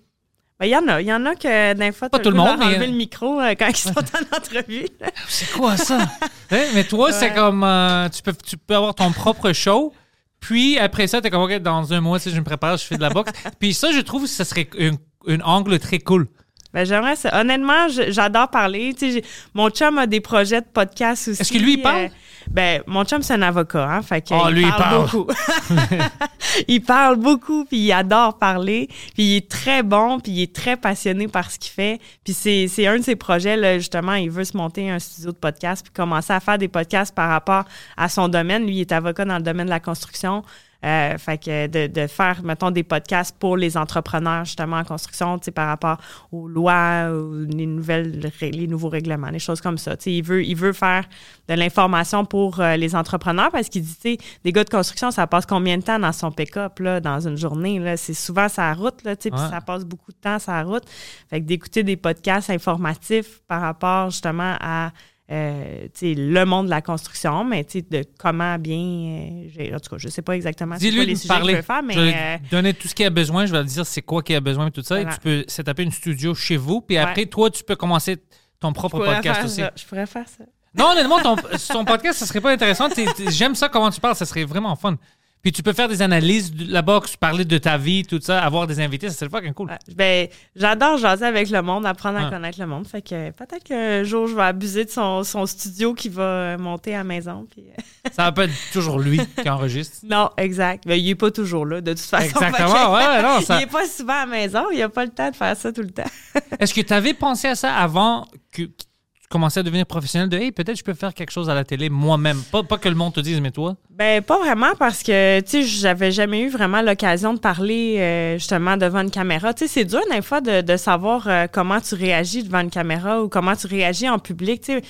Ben, Il y en a. Il y en a que d'un fois, Pas tout le monde, leur mais- le micro euh, quand ils sont en entrevue. là. C'est quoi ça? Hein? Mais toi, c'est comme. euh, tu, peux, tu peux avoir ton propre show. Puis après ça, tu es comme, OK, dans un mois, si je me prépare, je fais de la boxe. Puis ça, je trouve que ce serait un, un angle très cool. Ben, j'aimerais ça. Honnêtement, j'adore parler. Tu sais, j'ai- mon chum a des projets de podcast aussi. Est-ce que lui, il parle? Euh, ben, mon chum, c'est un avocat, hein. Fait que Ah, il lui, il parle, parle. beaucoup. il parle beaucoup, puis il adore parler. Puis il est très bon, puis il est très passionné par ce qu'il fait. Puis c'est c'est un de ses projets, là, justement. Il veut se monter un studio de podcast, puis commencer à faire des podcasts par rapport à son domaine. Lui, il est avocat dans le domaine de la construction. Euh, fait que de, de faire, mettons, des podcasts pour les entrepreneurs, justement, en construction, tu sais, par rapport aux lois, aux, les nouvelles, les nouveaux règlements, les choses comme ça. Tu sais, il veut, il veut faire de l'information pour euh, les entrepreneurs parce qu'il dit, tu sais, des gars de construction, ça passe combien de temps dans son pick-up, là, dans une journée, là? C'est souvent sa route, là, tu sais, puis ça passe beaucoup de temps sa route. Fait que d'écouter des podcasts informatifs par rapport, justement, à euh, le monde de la construction, mais de comment bien. euh, en tout cas, je sais pas exactement c'est quoi les qu'il parler. veut faire, mais je vais euh, donner tout ce qu'il a besoin. Je vais lui dire c'est quoi qu'il a besoin et tout ça. Et tu peux s'étaper une studio chez vous. Puis Ouais. après, toi, tu peux commencer ton je propre podcast aussi. ça. Je pourrais faire ça. Non, honnêtement, ton, ton podcast, ça serait pas intéressant. J'aime ça comment tu parles, ça serait vraiment fun. Puis tu peux faire des analyses de la boxe, parler de ta vie, tout ça, avoir des invités, ça serait fucking cool. Ouais. Ben, j'adore jaser avec le monde, apprendre à Ah. connaître le monde. Fait que peut-être qu'un jour, je vais abuser de son, son studio qui va euh, monter à la maison. Puis, euh, Ça va pas être toujours lui qui enregistre. Non, exact. Ben, il est pas toujours là, de toute façon. Exactement, ouais, non, ça- Il est pas souvent à la maison, il a pas le temps de faire ça tout le temps. Est-ce que tu avais pensé à ça avant que commençais à devenir professionnel de hey, peut-être je peux faire quelque chose à la télé moi-même? Pas, pas que le monde te dise, mais toi. Ben pas vraiment parce que tu sais j'avais jamais eu vraiment l'occasion de parler euh, justement devant une caméra. Tu sais c'est dur des fois de, de savoir euh, comment tu réagis devant une caméra ou comment tu réagis en public. Tu sais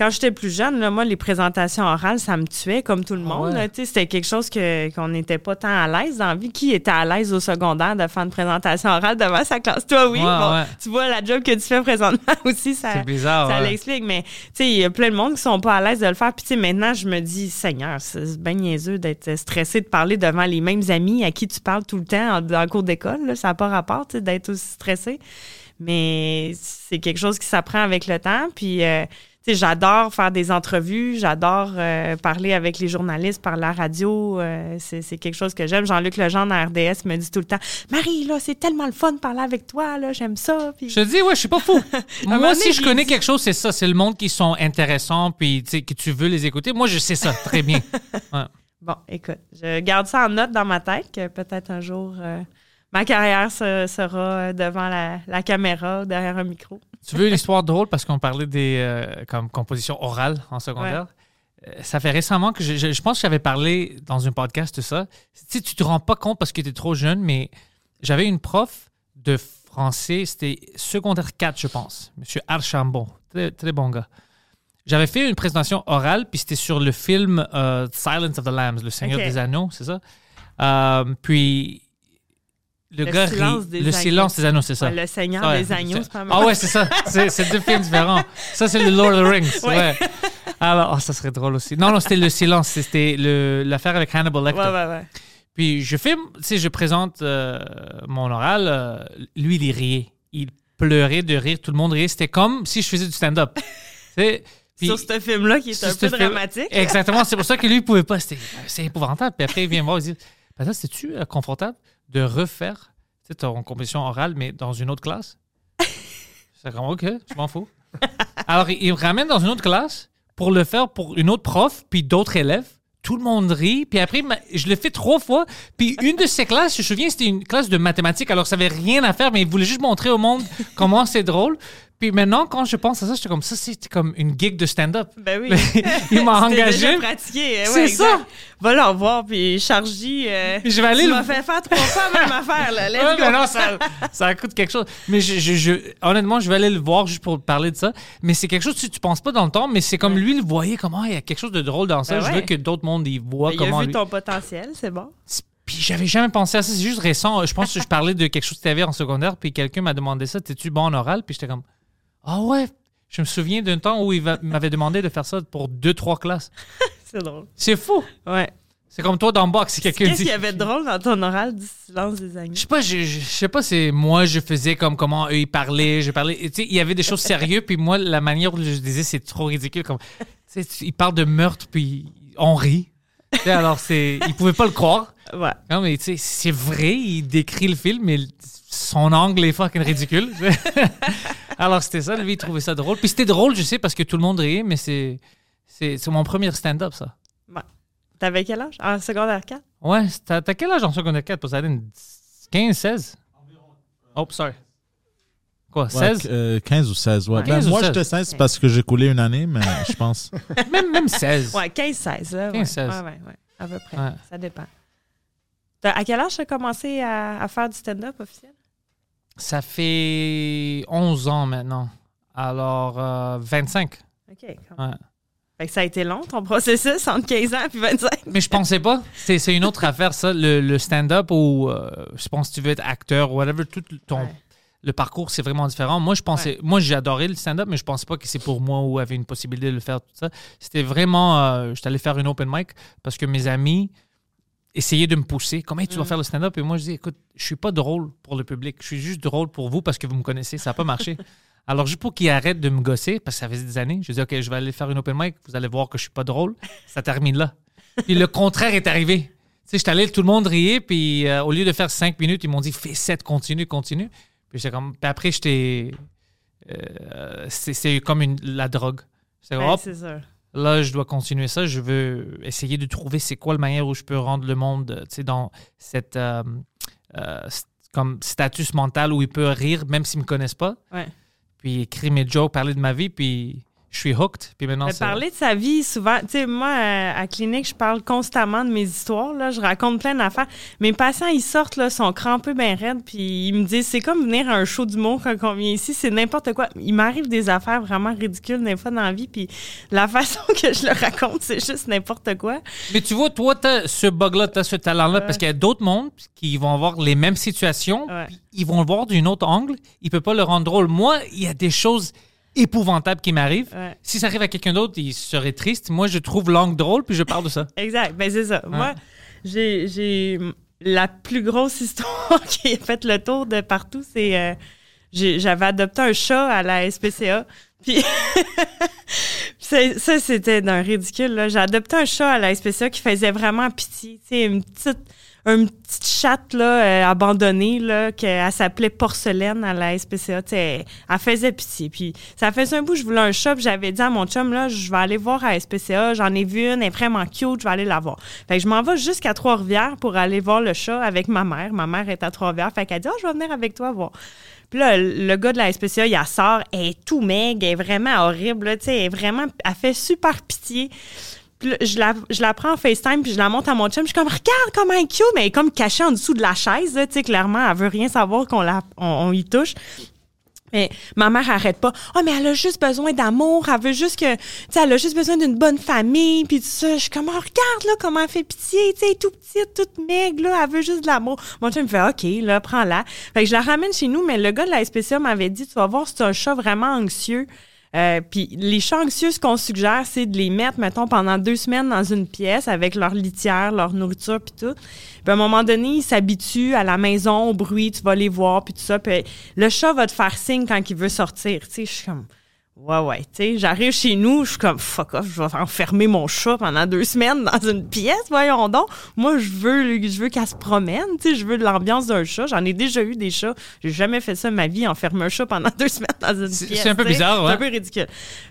quand j'étais plus jeune là, moi les présentations orales ça me tuait comme tout le monde. ouais. Tu sais c'était quelque chose que qu'on n'était pas tant à l'aise dans la vie. Qui était à l'aise au secondaire de faire une présentation orale devant sa classe? Toi oui. Ouais, Bon, ouais. Tu vois la job que tu fais présentement aussi ça. C'est bizarre. Ça l'explique, mais il y a plein de monde qui sont pas à l'aise de le faire. Puis maintenant, je me dis, Seigneur, c'est bien niaiseux d'être stressé de parler devant les mêmes amis à qui tu parles tout le temps en, cours d'école. là. Ça n'a pas rapport, d'être aussi stressé. Mais c'est quelque chose qui s'apprend avec le temps. Puis, euh, sais, j'adore faire des entrevues, j'adore euh, parler avec les journalistes par la radio. euh, c'est quelque chose que j'aime. Jean-Luc Legendre à RDS me dit tout le temps, Marie, là, c'est tellement le fun de parler avec toi, là, j'aime ça. Puis, Je te dis, ouais, je suis pas fou. Moi, donné, si je connais dit- quelque chose, c'est ça. C'est le monde qui sont intéressants, puis tu sais, que tu veux les écouter. Moi, je sais ça très bien. Ouais. Bon, écoute, je garde ça en note dans ma tête que peut-être un jour, euh, ma carrière se- sera euh, devant la, la caméra, derrière un micro. Tu veux une histoire drôle parce qu'on parlait des euh, comme compositions orales en secondaire? Euh, Ça fait récemment que je, je- je pense que j'avais parlé dans un podcast de ça. Tu sais, tu te rends pas compte parce que tu es trop jeune, mais j'avais une prof de français, c'était secondaire 4, je pense, Monsieur Archambon, très, très bon gars. J'avais fait une présentation orale, puis c'était sur le film euh, Silence of the Lambs, Le Seigneur des Anneaux, c'est ça? Puis le, Le gars silence rit. des le agneaux. silence des anneaux, c'est ça. Ouais, le Seigneur Ouais, des agneaux, c'est- pas mal. Ah ouais, c'est ça. C'est deux films différents. Ça, c'est le Lord of the Rings. Ouais. Ouais. Alors, oh, ça serait drôle aussi. Non, non, c'était le silence. C'était l'affaire avec Hannibal Lecter. Ouais, ouais, ouais. Puis je filme, tu sais, je présente euh, mon oral. euh, lui, il riait. Il pleurait de rire. Tout le monde riait. C'était comme si je faisais du stand-up. Puis- Sur ce film-là qui est un peu dramatique. Exactement. C'est pour ça que lui, il pouvait pas. C'est épouvantable. Puis après, il vient me voir et dit Attends, c'est-tu euh, confortable? De refaire tu sais, ton compétition orale, mais dans une autre classe C'est comme OK, je m'en fous. Alors, il me ramène dans une autre classe pour le faire pour une autre prof, puis d'autres élèves. Tout le monde rit. Puis après, je le fais trois fois. Puis une de ces classes, je me souviens, c'était une classe de mathématiques. Alors, ça n'avait rien à faire, mais il voulait juste montrer au monde comment c'est drôle. Puis maintenant, quand je pense à ça, j'étais comme ça, c'est comme une gig de stand-up. Ben oui. il m'a C'était engagé. déjà pratiqué. ouais, C'est ça. Va leur voir, puis charge-y. Euh, je vais aller tu le- m'as fait faire trois fois la même affaire, là. Let's Ouais, go. mais non, ça, ça coûte quelque chose. Mais je, je- je- honnêtement, je vais aller le voir juste pour parler de ça. Mais c'est quelque chose que tu, tu penses pas dans le temps, mais c'est comme lui le voyait, comment il y a quelque chose de drôle dans ça. Ben je veux que d'autres mondes y voient Ben, il a comment vu lui- ton potentiel, c'est bon. Puis j'avais jamais pensé à ça. C'est juste récent. Je pense que je parlais de quelque chose que tu avais en secondaire, puis quelqu'un m'a demandé ça. T'es-tu bon en oral? Puis j'étais comme, ah ouais. Je me souviens d'un temps où il va- m'avait demandé de faire ça pour deux, trois classes. C'est drôle. C'est fou. Ouais. C'est comme toi dans le box, si quelqu'un Qu'est-ce qu'il y avait de drôle dans ton oral du silence des agneaux? Je sais pas, je, je- je sais pas, c'est moi, je faisais comme comment eux ils parlaient, je parlais. Tu sais, il y avait des choses sérieuses, puis moi, la manière où je disais, c'est trop ridicule. Comme, tu sais, ils parlent de meurtre, puis on rit. Tu sais, alors, c'est, ils pouvaient pas le croire. Ouais. Non, mais tu sais, c'est vrai, il décrit le film, mais son angle est fucking ridicule. alors, c'était ça, lui, il trouvait ça drôle. Puis c'était drôle, je sais, parce que tout le monde riait, mais c'est, c'est, c'est mon premier stand-up, ça. T'avais quel âge? En secondaire 4? Ouais, t'as, t'as quel âge en secondaire 4 pour ça? 15, 16? Oh, sorry. Quoi, Ouais, 16? euh, 15 ou 16, ouais. Ouais. Ben, 15 ou moi, 16. j'étais 16 parce que j'ai coulé une année, mais je pense. Même, même 16. Ouais, 15-16, là. Ouais. 15-16. Ouais, ouais, ouais. À peu près. Ouais. Ça dépend. T'as- À quel âge tu as commencé à, à faire du stand-up officiel? Ça fait 11 ans maintenant. Alors, euh, 25. OK. quand même. Ouais. Fait que ça a été long, ton processus, entre 15 ans et 25. Mais je pensais pas. C'est, c'est une autre affaire, ça, le, le stand-up ou euh, je pense que tu veux être acteur ou whatever, tout ton, Ouais. le parcours, c'est vraiment différent. Moi, je pensais, moi, j'ai adoré le stand-up, mais je pensais pas que c'est pour moi ou avait une possibilité de le faire, tout ça. C'était vraiment, euh, j'étais allé faire une open mic parce que mes amis essayaient de me pousser. Comment tu vas faire le stand-up? Et moi, je dis, écoute, je suis pas drôle pour le public. Je suis juste drôle pour vous parce que vous me connaissez. Ça n'a pas marché. Alors, juste pour qu'ils arrêtent de me gosser, parce que ça faisait des années, je dis, OK, je vais aller faire une open mic. Vous allez voir que je suis pas drôle. Ça termine là. Puis le contraire est arrivé. Tu sais, j'étais allé, tout le monde riait, puis euh, au lieu de faire cinq minutes, ils m'ont dit, fais sept, continue, continue. Puis j'étais comme, puis après, j'étais. euh, c'est comme une, la drogue. J'étais Ouais. Là, je dois continuer ça. Je veux essayer de trouver c'est quoi la manière où je peux rendre le monde, dans cette euh, euh, comme status mental où il peut rire même s'ils me connaissent pas. Ouais. Puis écrire mes jokes, parler de ma vie, puis je suis hooked. Puis maintenant, parler de sa vie, souvent, tu sais, moi, à, à clinique, je parle constamment de mes histoires, là, je raconte plein d'affaires. Mes patients, ils sortent, là, sont crampés bien raides, puis ils me disent, c'est comme venir à un show d'humour quand on vient ici, c'est n'importe quoi. Il m'arrive des affaires vraiment ridicules des fois dans la vie, puis la façon que je le raconte, c'est juste n'importe quoi. Mais tu vois, toi, t'as ce bug-là, t'as ce talent-là, parce qu'il y a d'autres mondes qui vont avoir les mêmes situations, Ouais. puis ils vont le voir d'un autre angle, ils peuvent pas le rendre drôle. Moi, il y a des choses épouvantables qui m'arrivent. Ouais. Si ça arrive à quelqu'un d'autre, il serait triste. Moi, je trouve l'angle drôle, puis je parle de ça. Exact. Ben, c'est ça. Moi, j'ai, la plus grosse histoire qui a fait le tour de partout, c'est euh, j'avais adopté un chat à la SPCA. Puis c'est- ça, c'était d'un ridicule. là. J'ai adopté un chat à la SPCA qui faisait vraiment pitié. Sais, une petite, une petite chatte là, euh, abandonnée, là, qu'elle s'appelait Porcelaine à la SPCA. Elle, faisait pitié. Ça faisait un bout, je voulais un chat, puis j'avais dit à mon chum, là, je vais aller voir à SPCA. J'en ai vu une, elle est vraiment cute, je vais aller la voir. Fait que je m'en vais jusqu'à Trois-Rivières pour aller voir le chat avec ma mère. Ma mère est à Trois-Rivières. Fait qu'elle dit, oh, je vais venir avec toi voir. Puis là, le gars de la SPCA, il la sort, elle est tout maigre, elle est vraiment horrible, elle est vraiment, elle fait super pitié. Je la, je la prends en FaceTime, puis je la monte à mon chum. Je suis comme, regarde comment elle est cute, mais comme cachée en dessous de la chaise, tu sais, clairement, elle veut rien savoir qu'on la, on, y touche. Mais ma mère arrête pas. Oh, mais elle a juste besoin d'amour. Elle veut juste que, tu sais, elle a juste besoin d'une bonne famille. Puis tout ça. Je suis comme, oh, regarde, là, comment elle fait pitié. Tu sais, tout petite, toute maigre, là. Elle veut juste de l'amour. Mon chum me fait, OK, là, prends-la. Fait que je la ramène chez nous, mais le gars de la SPCA m'avait dit, tu vas voir, c'est un chat vraiment anxieux. Euh, puis les chats anxieux, ce qu'on suggère, c'est de les mettre, mettons, pendant deux semaines dans une pièce avec leur litière, leur nourriture, puis tout. Puis à un moment donné, ils s'habituent à la maison, au bruit, tu vas les voir, puis tout ça. Puis le chat va te faire signe quand il veut sortir. Tu sais, je suis comme... Ouais, ouais. Tu sais, j'arrive chez nous, je suis comme fuck off, je vais enfermer mon chat pendant deux semaines dans une pièce, voyons donc. Moi, je veux, je veux qu'elle se promène, tu sais, je veux de l'ambiance d'un chat. J'en ai déjà eu des chats. J'ai jamais fait ça de ma vie, enfermer un chat pendant deux semaines dans une C'est- pièce. c'est un peu bizarre, ouais. C'est un peu ridicule.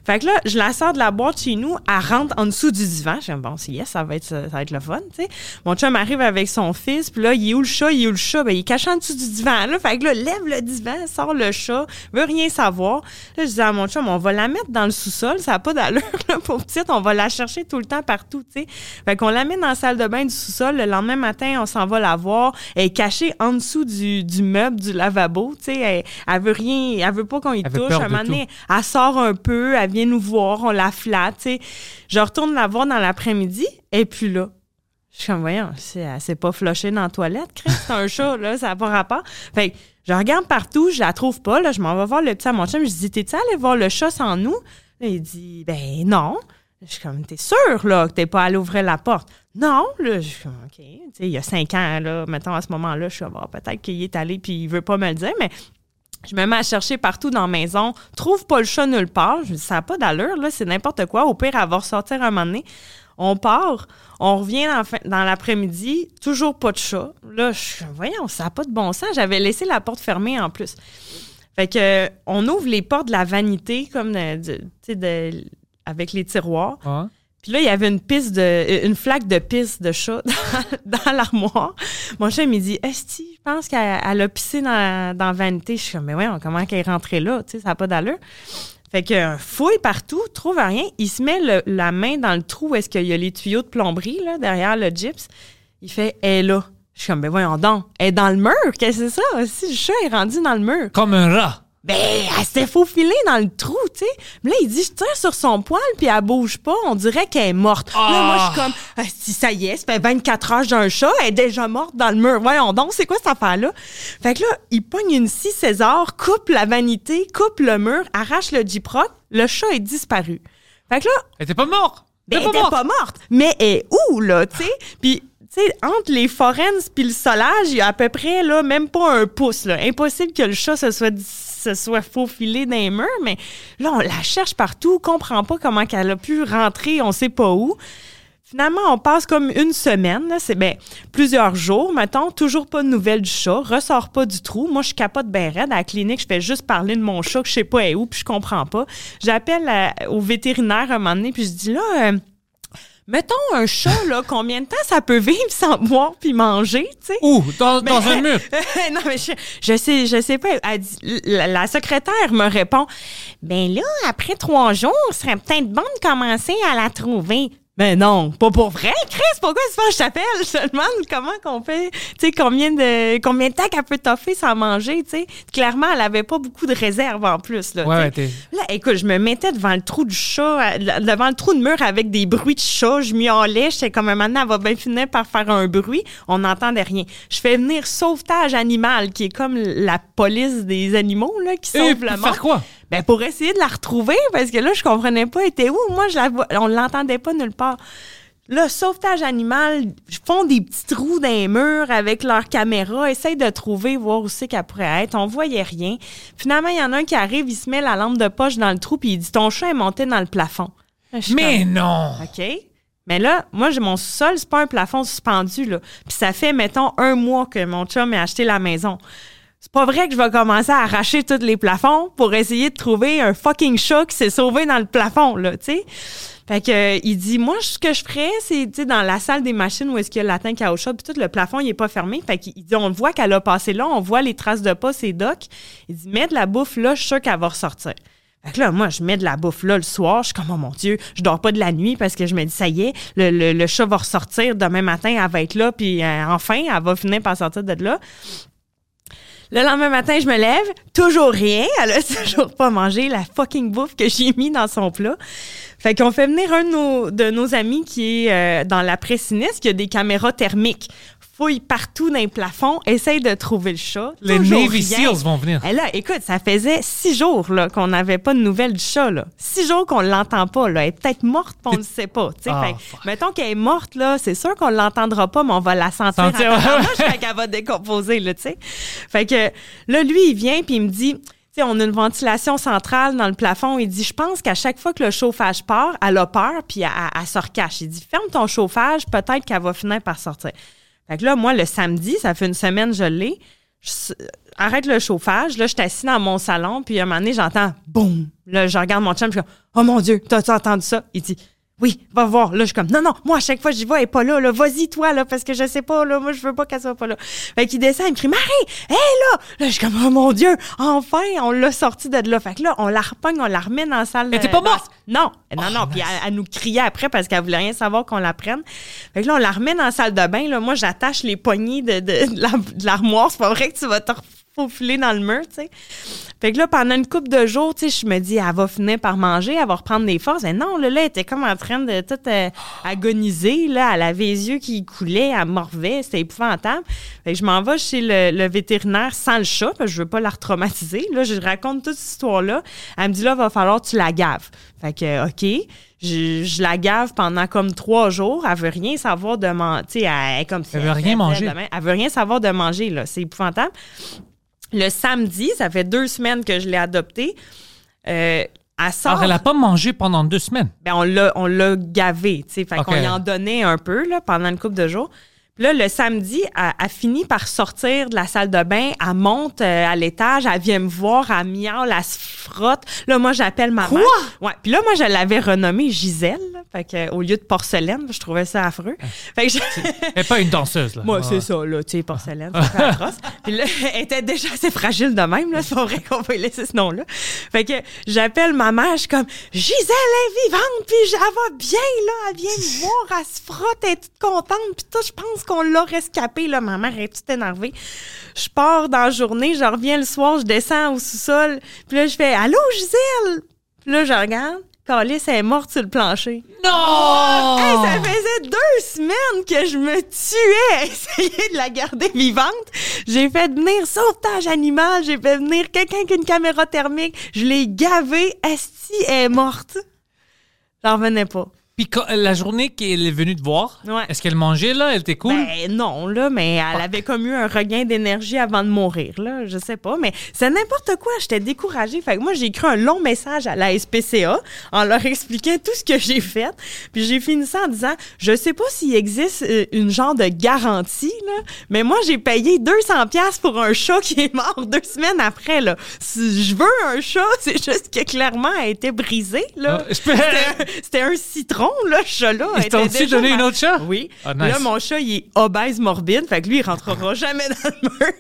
Fait que là, je la sors de la boîte chez nous, elle rentre en dessous du divan. Comme, bon, c'est yes, ça va être, ça va être le fun, tu sais. Mon chum arrive avec son fils, puis là, il est où le chat? Il est où le chat? Ben, il est caché en dessous du divan, là. Fait que là, lève le divan, sort le chat, veut rien savoir. Là, je dis à mon chum, on va la mettre dans le sous-sol, ça n'a pas d'allure, là, pour petite, on va la chercher tout le temps partout, tu sais. Fait qu'on la met dans la salle de bain du sous-sol. Le lendemain matin, on s'en va la voir. Elle est cachée en dessous du, du meuble, du lavabo, tu sais. Elle, elle veut rien, elle veut pas qu'on y Elle touche. À un moment tout. donné, elle sort un peu, elle vient nous voir, on la flatte, tu sais. Je retourne la voir dans l'après-midi, et puis là, je suis comme, voyons, c'est- elle s'est pas flushée dans la toilette, Chris, c'est un chat, là, ça n'a pas rapport. Fait je regarde partout, je la trouve pas, là, je m'en vais voir le petit à mon chum, je dis, t'es-tu allé voir le chat sans nous? Il dit, ben non. Je suis comme, t'es sûr, là, que t'es pas allé ouvrir la porte? Non, là, je suis comme, OK. Il y a cinq ans, là, mettons, à ce moment-là, je suis comme, Ah, peut-être qu'il est allé puis il veut pas me le dire, mais je me mets à chercher partout dans la maison, trouve pas le chat nulle part. Je me dis, ça n'a pas d'allure, là, c'est n'importe quoi. Au pire, elle va ressortir un moment donné. On part, on revient dans, l'après-midi, toujours pas de chat. Là, je voyons, ça n'a pas de bon sens. J'avais laissé la porte fermée en plus. Fait que, on ouvre les portes de la vanité, comme de- avec les tiroirs. Puis là, il y avait une pisse de, une flaque de pisse de chat dans, dans l'armoire. Mon chat, il me dit, Esti, je pense qu'elle elle a pissé dans, dans la vanité. Je suis comme, mais ouais, comment qu'elle est rentrée là? Tu sais, ça n'a pas d'allure. Fait que euh, fouille partout, trouve rien. Il se met la main dans le trou où est-ce qu'il y a les tuyaux de plomberie, là, derrière le gyps. Il fait, elle est là. Je suis comme, ben voyons donc, elle dans le mur. Qu'est-ce que c'est ça? Si le chat est rendu dans le mur. Comme un rat. Ben, elle s'était faufilée dans le trou, tu sais. Mais là, il dit, je tire sur son poil, puis elle bouge pas. On dirait qu'elle est morte. Là, moi, je suis comme, Ah, si ça y est, ça fait 24 heures d'un chat, elle est déjà morte dans le mur. Voyons donc, c'est quoi cette affaire-là? Fait que là, il pogne une scie César, coupe la vanité, coupe le mur, arrache le Jiproc, le chat est disparu. Fait que là, Elle était pas morte. ben, Elle elle était pas pas morte. Mais elle est où, là, tu sais? Puis, tu sais, entre les forennes puis le solage, il y a à peu près, là, même pas un pouce, là. Impossible que le chat se soit, se soit faufilé dans les mais là, on la cherche partout, on comprend pas comment qu'elle a pu rentrer, on sait pas où. Finalement, on passe comme une semaine, c'est ben, plusieurs jours, mettons, toujours pas de nouvelles du chat, ressort pas du trou. Moi, je capote ben raide à la clinique, je fais juste parler de mon chat que je sais pas où, puis je comprends pas. J'appelle à- au vétérinaire un moment donné, puis je dis là, euh, mettons un chat, là, combien de temps ça peut vivre sans boire puis manger, tu sais? Où? Dans, dans un mur. non, mais je, je sais, je sais pas. Elle dit- la, la secrétaire me répond Ben là, après trois jours, ce serait peut-être bon de commencer à la trouver. Mais non, pas pour vrai, Chris. Pourquoi souvent je t'appelle? Je te demande comment qu'on fait, tu sais, combien de, combien de temps qu'elle peut toffer sans manger, tu sais. Clairement, elle avait pas beaucoup de réserve en plus, là. Ouais, tu sais. ouais, t'es- Là, écoute, je me mettais devant le trou du chat, euh, devant le trou de mur avec des bruits de chat. Je miaulais. J'étais comme, maintenant, elle va bien finir par faire un bruit. On n'entendait rien. Je fais venir sauvetage animal, qui est comme la police des animaux, là, qui Et sauve le monde. faire quoi? Ben, pour essayer de la retrouver, parce que là, je comprenais pas, elle était où? Moi, je la vois, on l'entendait pas nulle part. Là, sauvetage animal, ils font des petits trous dans les murs avec leur caméra, essayent de trouver, voir où c'est qu'elle pourrait être. On voyait rien. Finalement, il y en a un qui arrive, il se met la lampe de poche dans le trou, puis il dit Ton chat est monté dans le plafond. Là, suis Mais non! OK. Mais là, moi, j'ai mon sous-sol, c'est pas un plafond suspendu, là. Puis ça fait, mettons, un mois que mon chum a acheté la maison. C'est pas vrai que je vais commencer à arracher tous les plafonds pour essayer de trouver un fucking chat qui s'est sauvé dans le plafond, là, tu sais. Fait que, euh, il dit, moi, ce que je ferais, c'est, tu sais, dans la salle des machines où est-ce qu'il y a le latin chat, puis tout le plafond, il est pas fermé. Fait qu'il dit, on voit qu'elle a passé là, on voit les traces de pas, ses docks. Il dit, mets de la bouffe là, je suis sûr qu'elle va ressortir. Fait que là, moi, je mets de la bouffe là le soir. Je suis comme, oh mon Dieu, je dors pas de la nuit parce que je me dis, ça y est, le, le- le chat va ressortir demain matin, elle va être là, puis euh, enfin, elle va finir par sortir de là. Le lendemain matin, je me lève, toujours rien. Elle a toujours pas mangé la fucking bouffe que j'ai mis dans son plat. Fait qu'on fait venir un de nos, amis qui est euh, dans l'après sinistre, qui a des caméras thermiques. Fouille partout dans les plafonds, essaye de trouver le chat. Les toujours Navy rien. Seals vont venir. Et là, écoute, ça faisait six jours là, qu'on n'avait pas de nouvelles du chat. Là. Six jours qu'on l'entend pas. Là. Elle est peut-être morte, on ne sait pas. Ah, Fait mettons qu'elle est morte, là, c'est sûr qu'on l'entendra pas, mais on va la sentir. Sentir, en ouais, tabarnouche quand elle va décomposer. Là, fait que là, lui, il vient puis il me dit... On a une ventilation centrale dans le plafond. Il dit, je pense qu'à chaque fois que le chauffage part, elle a peur, puis elle, elle se recache. Il dit, ferme ton chauffage, peut-être qu'elle va finir par sortir. Fait que là, moi, le samedi, ça fait une semaine, je l'ai. Je- arrête le chauffage. Là, je suis assis dans mon salon, puis à un moment donné, j'entends boum. Là, je regarde mon chum, je suis comme, oh mon Dieu, t'as-tu entendu ça? Il dit, oui, va voir. Là, je suis comme, non, non, moi, à chaque fois, j'y vais, elle est pas là, là. Vas-y, toi, là, parce que je sais pas, là, moi, je veux pas qu'elle soit pas là. Fait qu'il descend, il me crie, Marie, hé, là! Là, je suis comme, oh mon Dieu, enfin, on l'a sorti de là. Fait que là, on la repogne, on la remet dans la salle. Était euh, pas morte? Non, non, non. Puis elle, elle nous criait après parce qu'elle voulait rien savoir qu'on la prenne. Fait que là, on la remet dans la salle de bain. Là. Moi, j'attache les poignées de, de, de la- de l'armoire. C'est pas vrai que tu vas te faufiler dans le mur, tu sais. Fait que là, pendant une couple de jours, tu sais, je me dis, elle va finir par manger, elle va reprendre des forces. Et non, là, là, elle était comme en train de tout euh, agoniser, là. Elle avait les yeux qui coulaient, elle morvait, c'était épouvantable. Fait que je m'en vais chez le, le vétérinaire sans le chat, parce que je veux pas la retraumatiser. Là, je raconte toute cette histoire-là. Elle me dit, là, va falloir que tu la gaves. Fait que, OK. Je, je la gave pendant comme trois jours. Elle veut rien savoir de manger. Tu sais, elle est comme si Elle veut rien manger. demain. Elle veut rien savoir de manger, là. C'est épouvantable. Le samedi, ça fait deux semaines que je l'ai adoptée. Euh, elle sort. Alors, elle a pas mangé pendant deux semaines? Ben, on l'a, gavé, tu sais. Fait qu'on y en donnait un peu, là, pendant une couple de jours. Là, le samedi, elle, elle finit par sortir de la salle de bain. Elle monte euh, à l'étage. Elle vient me voir. Elle miaule, elle se frotte. Là, moi, j'appelle ma mère. Ouais. Puis là, moi, je l'avais renommée Gisèle. là. Fait que, au lieu de porcelaine, je trouvais ça affreux. Fait que je- Elle n'est pas une danseuse, là. moi, Ouais. c'est ça, là, tu sais, porcelaine, c'est pas atroce. Puis là, elle était déjà assez fragile de même, là, c'est vrai qu'on va lui laisser ce nom-là. Fait que j'appelle ma mère, je suis comme, Gisèle est vivante, puis elle va bien, là, elle vient me voir, elle se frotte, elle est toute contente, puis tout, je pense qu'on l'a rescapée, là, ma mère est toute énervée. Je pars dans la journée, je reviens le soir, je descends au sous-sol, puis là, je fais, allô, Gisèle? Puis là, je regarde, Calice, elle est morte sur le plancher. Non! Hey, ça faisait deux semaines que je me tuais à essayer de la garder vivante. J'ai fait venir sauvetage animal, j'ai fait venir quelqu'un qui a une caméra thermique, je l'ai gavée, Esti elle est morte. J'en revenais pas. Puis quand- la journée qu'elle est venue te voir, Ouais. est-ce qu'elle mangeait, là? Elle était cool? Ben non, là, mais elle avait comme eu un regain d'énergie avant de mourir, là. Je sais pas, mais c'est n'importe quoi. J'étais découragée. Fait que moi, j'ai écrit un long message à la SPCA en leur expliquant tout ce que j'ai fait. Puis j'ai fini ça en disant, je sais pas s'il existe euh, une genre de garantie, là, mais moi, j'ai payé 200 pièces pour un chat qui est mort deux semaines après, là. Si je veux un chat, c'est juste que clairement, elle a été brisée, là. Ah, je peux- C'était un- C'était un citron, là, ce chat-là. Ils Elle t'ont était dessus déjà donné une autre chat? Oui. Ah, Là, mon chat, il est obèse morbide. Fait que lui, il rentrera jamais dans le mur.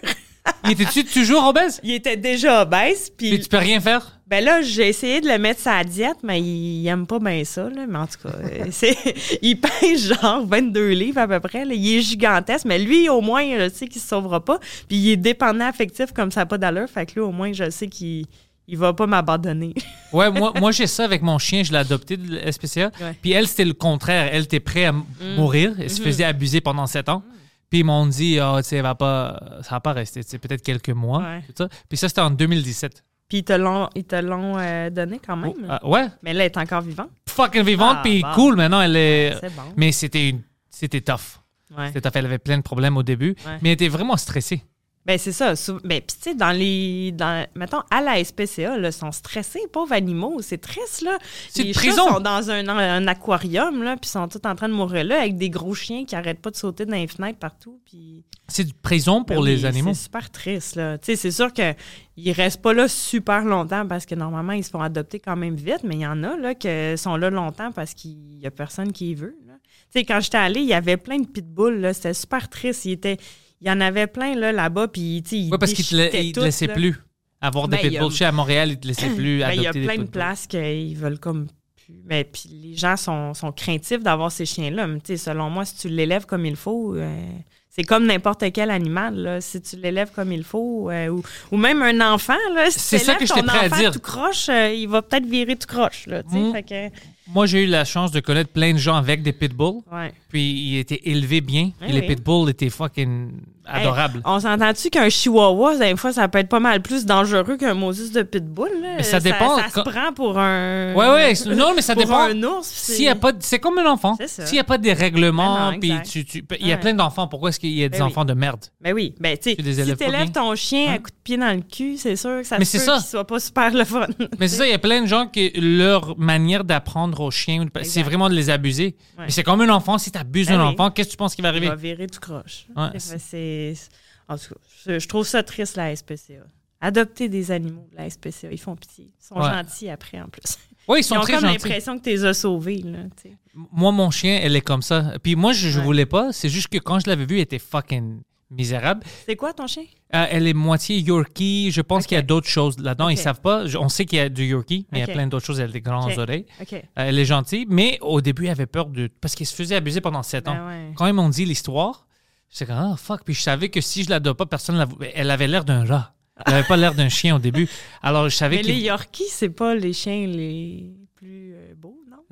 Il était-tu toujours obèse? il était déjà obèse. Puis tu peux rien faire? ben là, j'ai essayé de le mettre sa diète, mais il, aime pas bien ça. Là. Mais en tout cas, euh, c'est, il pèse genre 22 livres à peu près. là. Il est gigantesque, mais lui, au moins, je sais qu'il se sauvera pas. Puis il est dépendant affectif comme ça n'a pas d'allure. Fait que lui, au moins, je sais qu'il il va pas m'abandonner. Ouais, moi, moi j'ai ça avec mon chien, je l'ai adopté de la SPCA. Ouais. Puis elle, c'était le contraire. Elle était prête à m- mourir. Elle se faisait abuser pendant sept ans. Puis ils m'ont dit, Ah, tu sais, elle va pas, ça va pas rester, tu peut-être quelques mois. Ouais. tout ça. Puis ça, c'était en 2017. Puis ils te l'ont, ils te l'ont euh, donné quand même? Ah, ouais, Mais là, elle est encore vivante? fucking vivante, Ah, puis bon. cool maintenant, elle est. Bon. Mais c'était une- c'était tough. Ouais. C'était tough. Elle avait plein de problèmes au début, mais elle était vraiment stressée. Ben, c'est ça. Ben, puis, tu sais, dans les. Dans, mettons, à la SPCA, là, ils sont stressés, pauvres animaux. C'est triste, là. C'est les une chats prison. sont dans un, un aquarium, là, puis sont tous en train de mourir là, avec des gros chiens qui arrêtent pas de sauter dans les fenêtres partout. Puis. C'est une prison pour Ben les oui, animaux? C'est super triste, là. Tu sais, c'est sûr qu'ils restent pas là super longtemps parce que normalement, ils se font adopter quand même vite, mais il y en a, là, qui sont là longtemps parce qu'il y a personne qui les veut, là. Tu sais, quand j'étais allée, il y avait plein de pitbulls, là. C'était super triste. Il, était, il y en avait plein, là, là-bas, puis, tu sais, ils Oui, parce qu'ils te, ils te laissaient là. plus avoir des Ben, a- pitbulls. Chez à Montréal, ils te laissaient plus Ben, adopter il y a plein de places qu'ils veulent comme plus. Mais puis les gens sont, sont craintifs d'avoir ces chiens-là. Mais tu sais, selon moi, si tu l'élèves comme il faut, euh, c'est comme n'importe quel animal. Là. Si tu l'élèves comme il faut, euh, ou, ou même un enfant, là, si C'est tu ça que j'étais ton prêt à dire. tout croche, euh, il va peut-être virer tout croche. Là. Mm. Fait que, Moi, j'ai eu la chance de connaître plein de gens avec des pitbulls. ouais. Puis ils étaient élevés bien. Puis les oui. pitbulls étaient fucking adorables. On s'entend-tu qu'un chihuahua, des fois, ça peut être pas mal plus dangereux qu'un Moses de pitbull? Là? Mais ça dépend Ça, quand- se prend pour un. Ouais, ouais. Non, mais ça pour dépend. un ours. S'il y a pas de- c'est comme un enfant. Ça. S'il n'y a pas de règlements, Ah puis tu, tu- il y a plein d'enfants. Pourquoi est-ce qu'il y a des Ben oui. enfants de merde? Ben oui, ben tu sais, si t'élèves ton chien à Hein? coup de pied dans le cul, c'est sûr que ça ça. qu'il soit pas super le fun. Mais c'est ça, il y a plein de gens qui, leur manière d'apprendre aux chiens, c'est vraiment de les abuser. Ouais. Mais c'est comme un enfant, si tu abuses Ben oui. enfant, qu'est-ce que tu penses qui va Il arriver? va virer tout croche. Ouais, c'est... En tout cas, je, trouve ça triste, la SPCA. Adopter des animaux, la SPCA, ils font pitié. Ils sont Ouais. gentils après, en plus. Oui, ils Ils, sont ont très comme gentils. l'impression que tu les as sauvés, là. Moi, mon chien, elle est comme ça. Puis moi, je, Ouais. voulais pas. C'est juste que quand je l'avais vue, elle était fucking misérable. C'est quoi ton chien? Euh, elle est moitié Yorkie. Je pense qu'il y a d'autres choses là-dedans. Ils savent pas. On sait qu'il y a du Yorkie, mais il y a plein d'autres choses. Elle a des grandes oreilles. Euh, elle est gentille, mais au début, elle avait peur de. Parce qu'elle se faisait abuser pendant sept ans. Ben ouais. Quand ils m'ont dit l'histoire, j'étais comme, ah, fuck. Puis je savais que si je l'adopte pas, personne ne la Elle avait l'air d'un rat. Elle avait pas l'air d'un chien au début. Alors, je savais Mais qu'il. les Yorkies, c'est pas les chiens les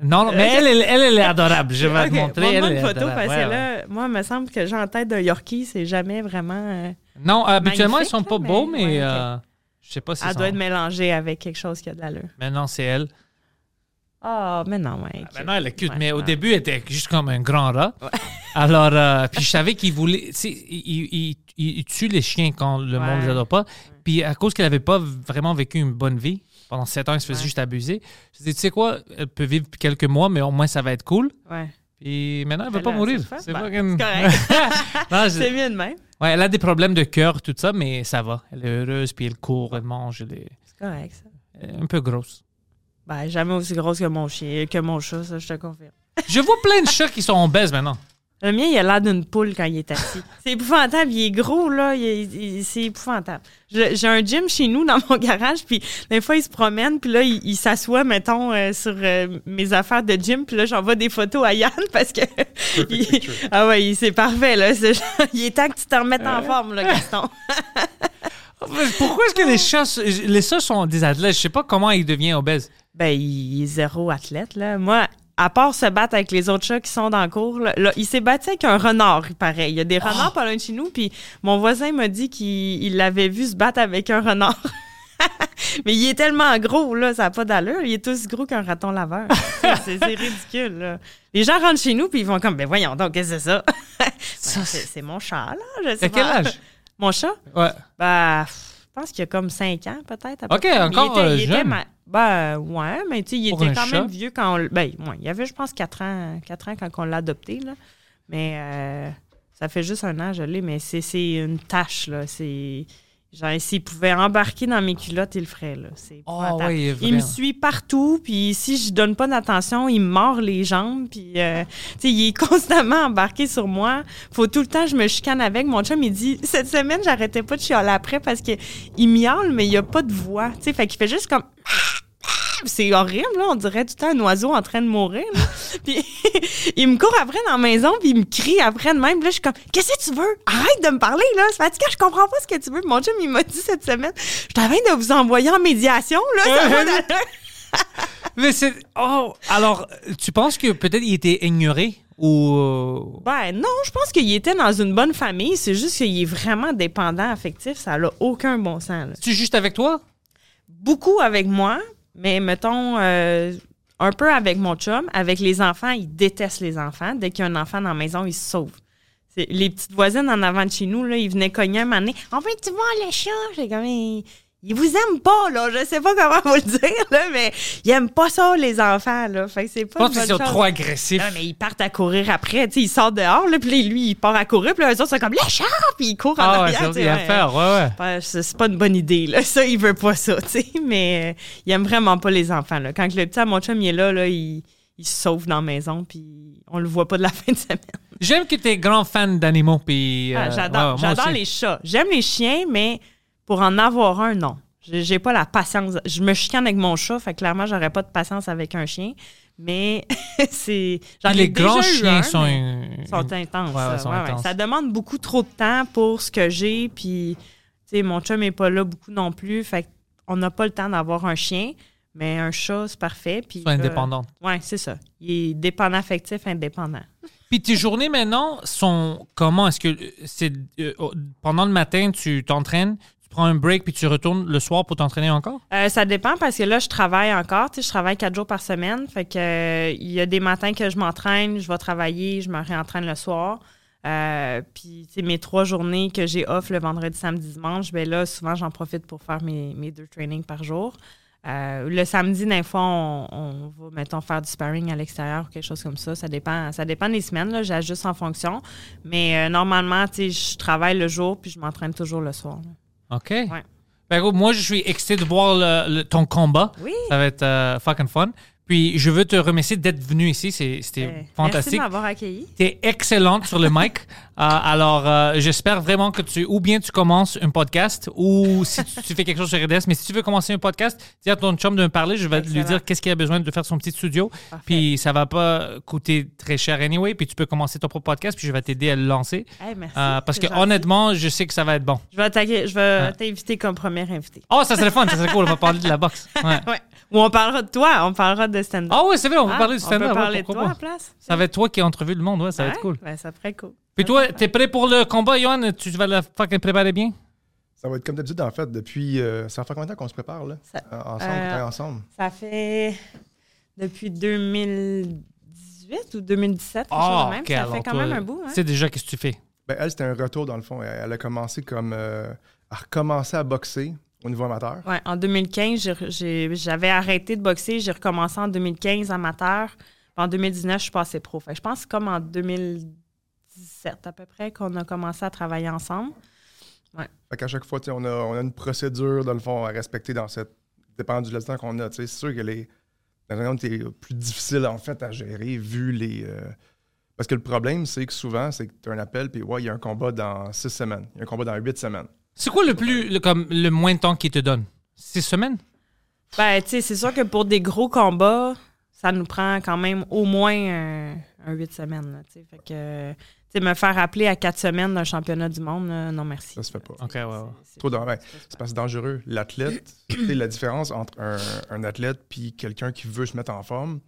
non? Non, non, mais elle, elle, elle, elle est adorable. Je vais Ok, te montrer. elle une photo, adorable. parce que ouais. là, moi, il me semble que j'ai en tête d'un Yorkie, c'est jamais vraiment... euh, Non, habituellement, ils sont pas là, beaux, mais- mais ouais, euh, je sais pas si elle sont- doit être mélangée avec quelque chose qui a de l'allure. Maintenant, c'est elle. Ah, mais non, ouais. cute. Maintenant, elle est cute, mais au début, elle était juste comme un grand rat. Alors, euh, puis je savais qu'il voulait. Tu sais, il, il- il- il tue les chiens quand le monde Ouais. les adore pas. Puis à cause qu'elle avait pas vraiment vécu une bonne vie, pendant sept ans, elle se faisait Ouais. juste abuser. Je dis, tu sais quoi, elle peut vivre quelques mois, mais au moins, ça va être cool. Ouais. Puis maintenant, elle veut Ben pas mourir. c'est Ben, fucking- c'est correct. C'est mieux de même. ouais, elle a des problèmes de cœur, tout ça, mais ça va. Elle est heureuse, puis elle court, elle mange. Elle est, C'est correct, ça. elle est un peu grosse. Ben, jamais aussi grosse que mon chien, que mon chat, ça, je te confirme. Je vois plein de chats qui sont obèses maintenant. Le mien, il a l'air d'une poule quand il est assis. c'est épouvantable. Il est gros, là. il est- il- c'est épouvantable. J'ai un gym chez nous dans mon garage, puis des fois, il se promène, puis là, il, il s'assoit, mettons, euh, sur euh, mes affaires de gym, puis là, j'envoie des photos à Yann parce que. il- ah ouais, il- c'est parfait, là. Il est temps que tu te remettes en forme, là, Gaston. Pourquoi est-ce que les chats, les chats sont des athlètes? Je sais pas comment ils deviennent obèses. Ben, il est zéro athlète, là. Moi, à part se battre avec les autres chats qui sont dans le cours, là, là, il s'est battu avec un renard, il paraît. Il y a des renards pas loin de chez nous, puis mon voisin m'a dit qu'il il l'avait vu se battre avec un renard. Mais il est tellement gros, là, ça n'a pas d'allure. Il est aussi gros qu'un raton laveur. c'est ridicule, là. Les gens rentrent chez nous, puis ils vont comme, ben voyons donc, qu'est-ce que c'est ça? Ça, Ben, c'est mon chat, là. Je sais quel âge? Mon chat? Ouais. Ben, je pense qu'il y a comme 5 ans, peut-être. peu Ok, près. Encore, il était, euh, il était jeune. ma- Ben, ouais, mais tu sais, il Pour était un quand chat? même vieux quand on. Ben, ouais, il avait, je pense, 4 ans, 4 ans quand on l'a adopté, là. Mais euh, ça fait juste un an, je l'ai, mais c'est c'est une tâche, là. C'est. Genre, s'il pouvait embarquer dans mes culottes, il le ferait, là. C'est Oh, oui, il me suit partout, puis si je donne pas d'attention, il me mord les jambes, puis euh, tu sais, il est constamment embarqué sur moi. Faut tout le temps je me chicane avec. Mon chum, il dit cette semaine, j'arrêtais pas de chialer après parce que il miaule, mais il y a pas de voix, tu sais, fait qu'il fait juste comme c'est horrible, là. On dirait tout le temps un oiseau en train de mourir, là. puis il me court après dans la maison, puis il me crie après de même. Puis là, je suis comme, qu'est-ce que tu veux? Arrête de me parler, là. C'est fatigant, je comprends pas ce que tu veux. Puis mon chum, il m'a dit cette semaine, je t'avais de vous envoyer en médiation, là. Ça va d'allure. Mais c'est. Oh, alors, tu penses que peut-être il était ignoré ou. euh, Ben non, je pense qu'il était dans une bonne famille. C'est juste qu'il est vraiment dépendant affectif. Ça n'a aucun bon sens. là. Tu es juste avec toi? Beaucoup avec moi, mais mettons euh, un peu avec mon chum. Avec les enfants, il déteste les enfants. Dès qu'il y a un enfant dans la maison, il se sauve. c'est- les petites voisines en avant de chez nous, là, ils venaient cogner un moment donné. En fait, tu vois le chat? J'ai comme, ils, ils vous aiment pas, là. Je sais pas comment vous le dire, là, mais ils aiment pas ça, les enfants, là. Fait que c'est Je pas pense que bonne c'est chose. trop agressif. Non, mais ils partent à courir après. Tu sais, ils sortent dehors, là, puis lui, il part à courir, puis eux autres, c'est comme le chat, puis ils courent en Ah arrière. ouais. faire, ouais, ouais. Ouais, c'est pas une bonne idée, là. Ça, il veut pas ça, tu sais. Mais euh, il aime vraiment pas les enfants, là. Quand le petit à mon chum, il est là, là, il, il se sauve dans la maison, puis on le voit pas de la fin de semaine. J'aime que tu es grand fan d'animaux. Puis, Ah, euh, j'adore ouais, j'adore les chats. J'aime les chiens, mais pour en avoir un, non. J'ai pas la patience. Je me chicane avec mon chat, fait que clairement, j'aurais pas de patience avec un chien. Mais c'est. Les grands chiens un, sont, euh, sont intenses. Ouais, ouais, ça. sont Ouais, ouais. intenses. Ça demande beaucoup trop de temps pour ce que j'ai. Puis, tu sais, mon chum est pas là beaucoup non plus. Fait qu'on n'a pas le temps d'avoir un chien. Mais un chat, c'est parfait. Puis, sont indépendants. ouais, c'est ça. Il est dépendant affectif, indépendant. Puis tes journées maintenant sont comment? Est-ce que c'est euh, pendant le matin, tu t'entraînes, un break puis tu retournes le soir pour t'entraîner encore? Euh, ça dépend parce que là, je travaille encore. Je travaille quatre jours par semaine. Fait que euh, il y a des matins que je m'entraîne, je vais travailler, je me réentraîne le soir. Euh, puis, mes trois journées que j'ai off le vendredi, samedi, dimanche, ben là, souvent, j'en profite pour faire mes, deux trainings par jour. Euh, le samedi, des fois, on, va, mettons, faire du sparring à l'extérieur ou quelque chose comme ça. Ça dépend, ça dépend des semaines. J'ajuste en fonction. Mais normalement, je travaille le jour puis je m'entraîne toujours le soir. OK. Ben, gros, moi, je suis excité de voir le- le- ton combat. Oui. Ça va être euh, fucking fun. Puis je veux te remercier d'être venu ici. C'était Euh, Merci fantastique. de m'avoir accueilli. Tu es excellente sur le mic. Euh, alors, euh, j'espère vraiment que tu, ou bien tu commences un podcast, ou si tu, tu fais quelque chose sur RDS, mais si tu veux commencer un podcast, dis à ton chum de me parler, je vais lui dire qu'est-ce qu'il a besoin de faire son petit studio. Parfait. Puis ça va pas coûter très cher anyway, puis tu peux commencer ton propre podcast, puis je vais t'aider à le lancer. Hey, merci. Euh, parce que gentil. honnêtement, je sais que ça va être bon. Je vais je vais t'inviter comme premier invité. Oh, ça serait fun, ça serait cool, on va parler de la boxe. Ouais. Ouais. Ou on parlera de toi, on parlera de stand-up. Ah ouais, c'est vrai, on va Ah, parler du On peut stand-up. ouais, parler de toi à place. Ça va être toi qui as entrevu le monde, ouais, ça va être cool. Ben, ça ferait cool. Puis toi, t'es prêt pour le combat, Johan? Tu vas le fucking préparer bien? Ça va être comme d'habitude, en fait, depuis. euh, ça fait combien de temps qu'on se prépare, là? Ça- Euh, ensemble, euh, ensemble. Ça fait depuis 2018 ou 2017, quelque chose Ah, de même. ça fait quand toi, même un bout. Hein? Tu sais déjà qu'est-ce que tu fais? Ben, elle, c'était un retour, dans le fond. Elle, elle a commencé comme. euh, à recommencer à boxer au niveau amateur. Ouais, en 2015, j'ai- j'ai- j'avais arrêté de boxer. J'ai recommencé en 2015 amateur. Puis en 2019, je suis passée pro. Fait que je pense que c'est comme en 2017 à peu près qu'on a commencé à travailler ensemble. Fait qu'à chaque fois, tu sais, on a, on a une procédure, dans le fond, à respecter dans cette. dépendant du temps qu'on a. tu sais. C'est sûr que les. Un c'est plus difficile, en fait, à gérer, vu les. euh, Parce que le problème, c'est que souvent, c'est que tu as un appel, puis ouais, il y a un combat dans six semaines. Il y a un combat dans huit semaines. C'est quoi le plus, le, comme, le moins de temps qu'il te donne? Six semaines? Ben, tu sais, c'est sûr que pour des gros combats, ça nous prend quand même au moins un, un 8 semaines. là, tu sais. fait que, sais, me faire appeler à quatre semaines d'un championnat du monde, là, non merci. Ça se fait pas. OK, ouais, ouais. C'est- Trop dangereux. c'est parce que c'est dangereux. L'athlète, tu sais, la différence entre un, un athlète puis quelqu'un qui veut se mettre en forme,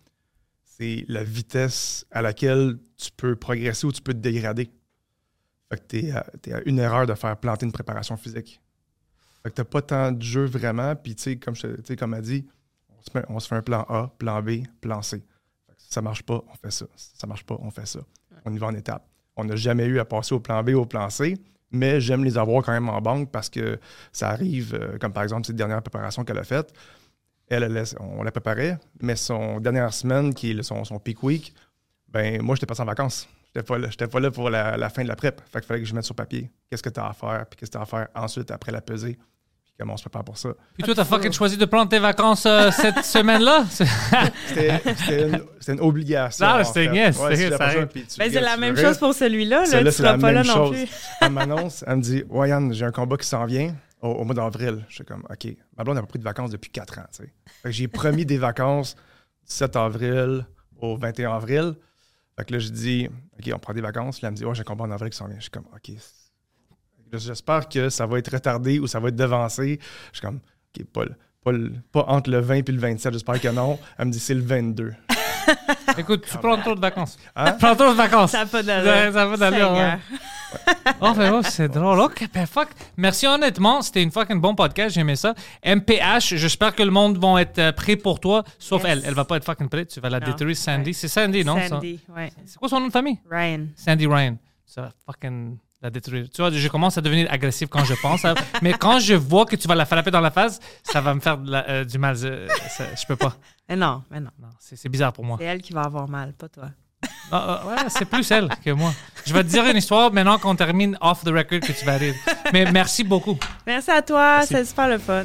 c'est la vitesse à laquelle tu peux progresser ou tu peux te dégrader. Fait que t'es à, t'es à une erreur de faire planter une préparation physique. Fait que t'as pas tant de jeu vraiment, puis tu sais, comme, je te- tu sais, comme a dit, on se, met- on se fait un plan A, plan B, plan C. Fait que si ça marche pas, on fait ça. Si ça marche pas, on fait ça. On y va en étapes. On n'a jamais eu à passer au plan B, au plan C, mais j'aime les avoir quand même en banque parce que ça arrive, euh, comme par exemple cette dernière préparation qu'elle a faite. Elle, on la préparait, mais son dernière semaine, qui est son, son peak week, ben moi, j'étais pas en vacances. J'étais pas, là- pas là pour la, fin de la prep. Fait qu'il fallait que je mette sur papier qu'est-ce que tu as à faire, puis qu'est-ce que tu as à faire ensuite après la pesée, comment on se prépare pour ça. Puis toi, t'as fucking choisi de prendre tes vacances euh, cette semaine-là? C'est- C'était une, obligation. En c'était Ouais, c'est- Ben, la même chose pour celui-là. Là, tu seras la pas là même non chose. plus. Elle m'annonce, elle me dit Ouais, Yann, j'ai un combat qui s'en vient au, au mois d'avril. Je suis comme OK. Ma blonde n'a pas pris de vacances depuis 4 ans. j'ai promis des vacances du 7 avril au 21 avril. Fait que là, je dis OK, on prend des vacances. Là, elle me dit Ouais, j'ai un combat en avril qui s'en vient. Je suis comme OK. J'espère que ça va être retardé ou ça va être devancé. Je suis comme OK, pas, le- pas, le- pas entre le 20 et le 27. J'espère que non. Elle me dit C'est le 22. Écoute, tu prends trop de vacances. Hein? Prends trop de vacances. Ça n'a pas Ça d'allure. ça va d'allure, ouais. Oh, ben, oh, c'est drôle. OK, ben, fuck. Merci honnêtement. C'était une fucking bon podcast. J'aimais ça. MPH, j'espère que le monde va être euh, prêt pour toi. Sauf Yes. elle. Elle va pas être fucking prête. Tu vas la Non. détruire, Sandy. Ouais. C'est Sandy, non? ça? Sandy, ouais. C'est quoi son nom de famille? Ryan. Sandy Ryan. ça va fucking la détruire. Tu vois, je commence à devenir agressif quand je pense. à- mais quand je vois que tu vas la frapper dans la face, ça va me faire la- euh, du mal. Je, ça- je peux pas. Mais non, mais non. Non, c'est bizarre pour moi. C'est elle qui va avoir mal, pas toi. Ah, ah, ouais, c'est plus elle que moi. Je vais te dire une histoire maintenant qu'on termine off the record que tu vas rire. Mais merci beaucoup. Merci à toi, c'est super le fun.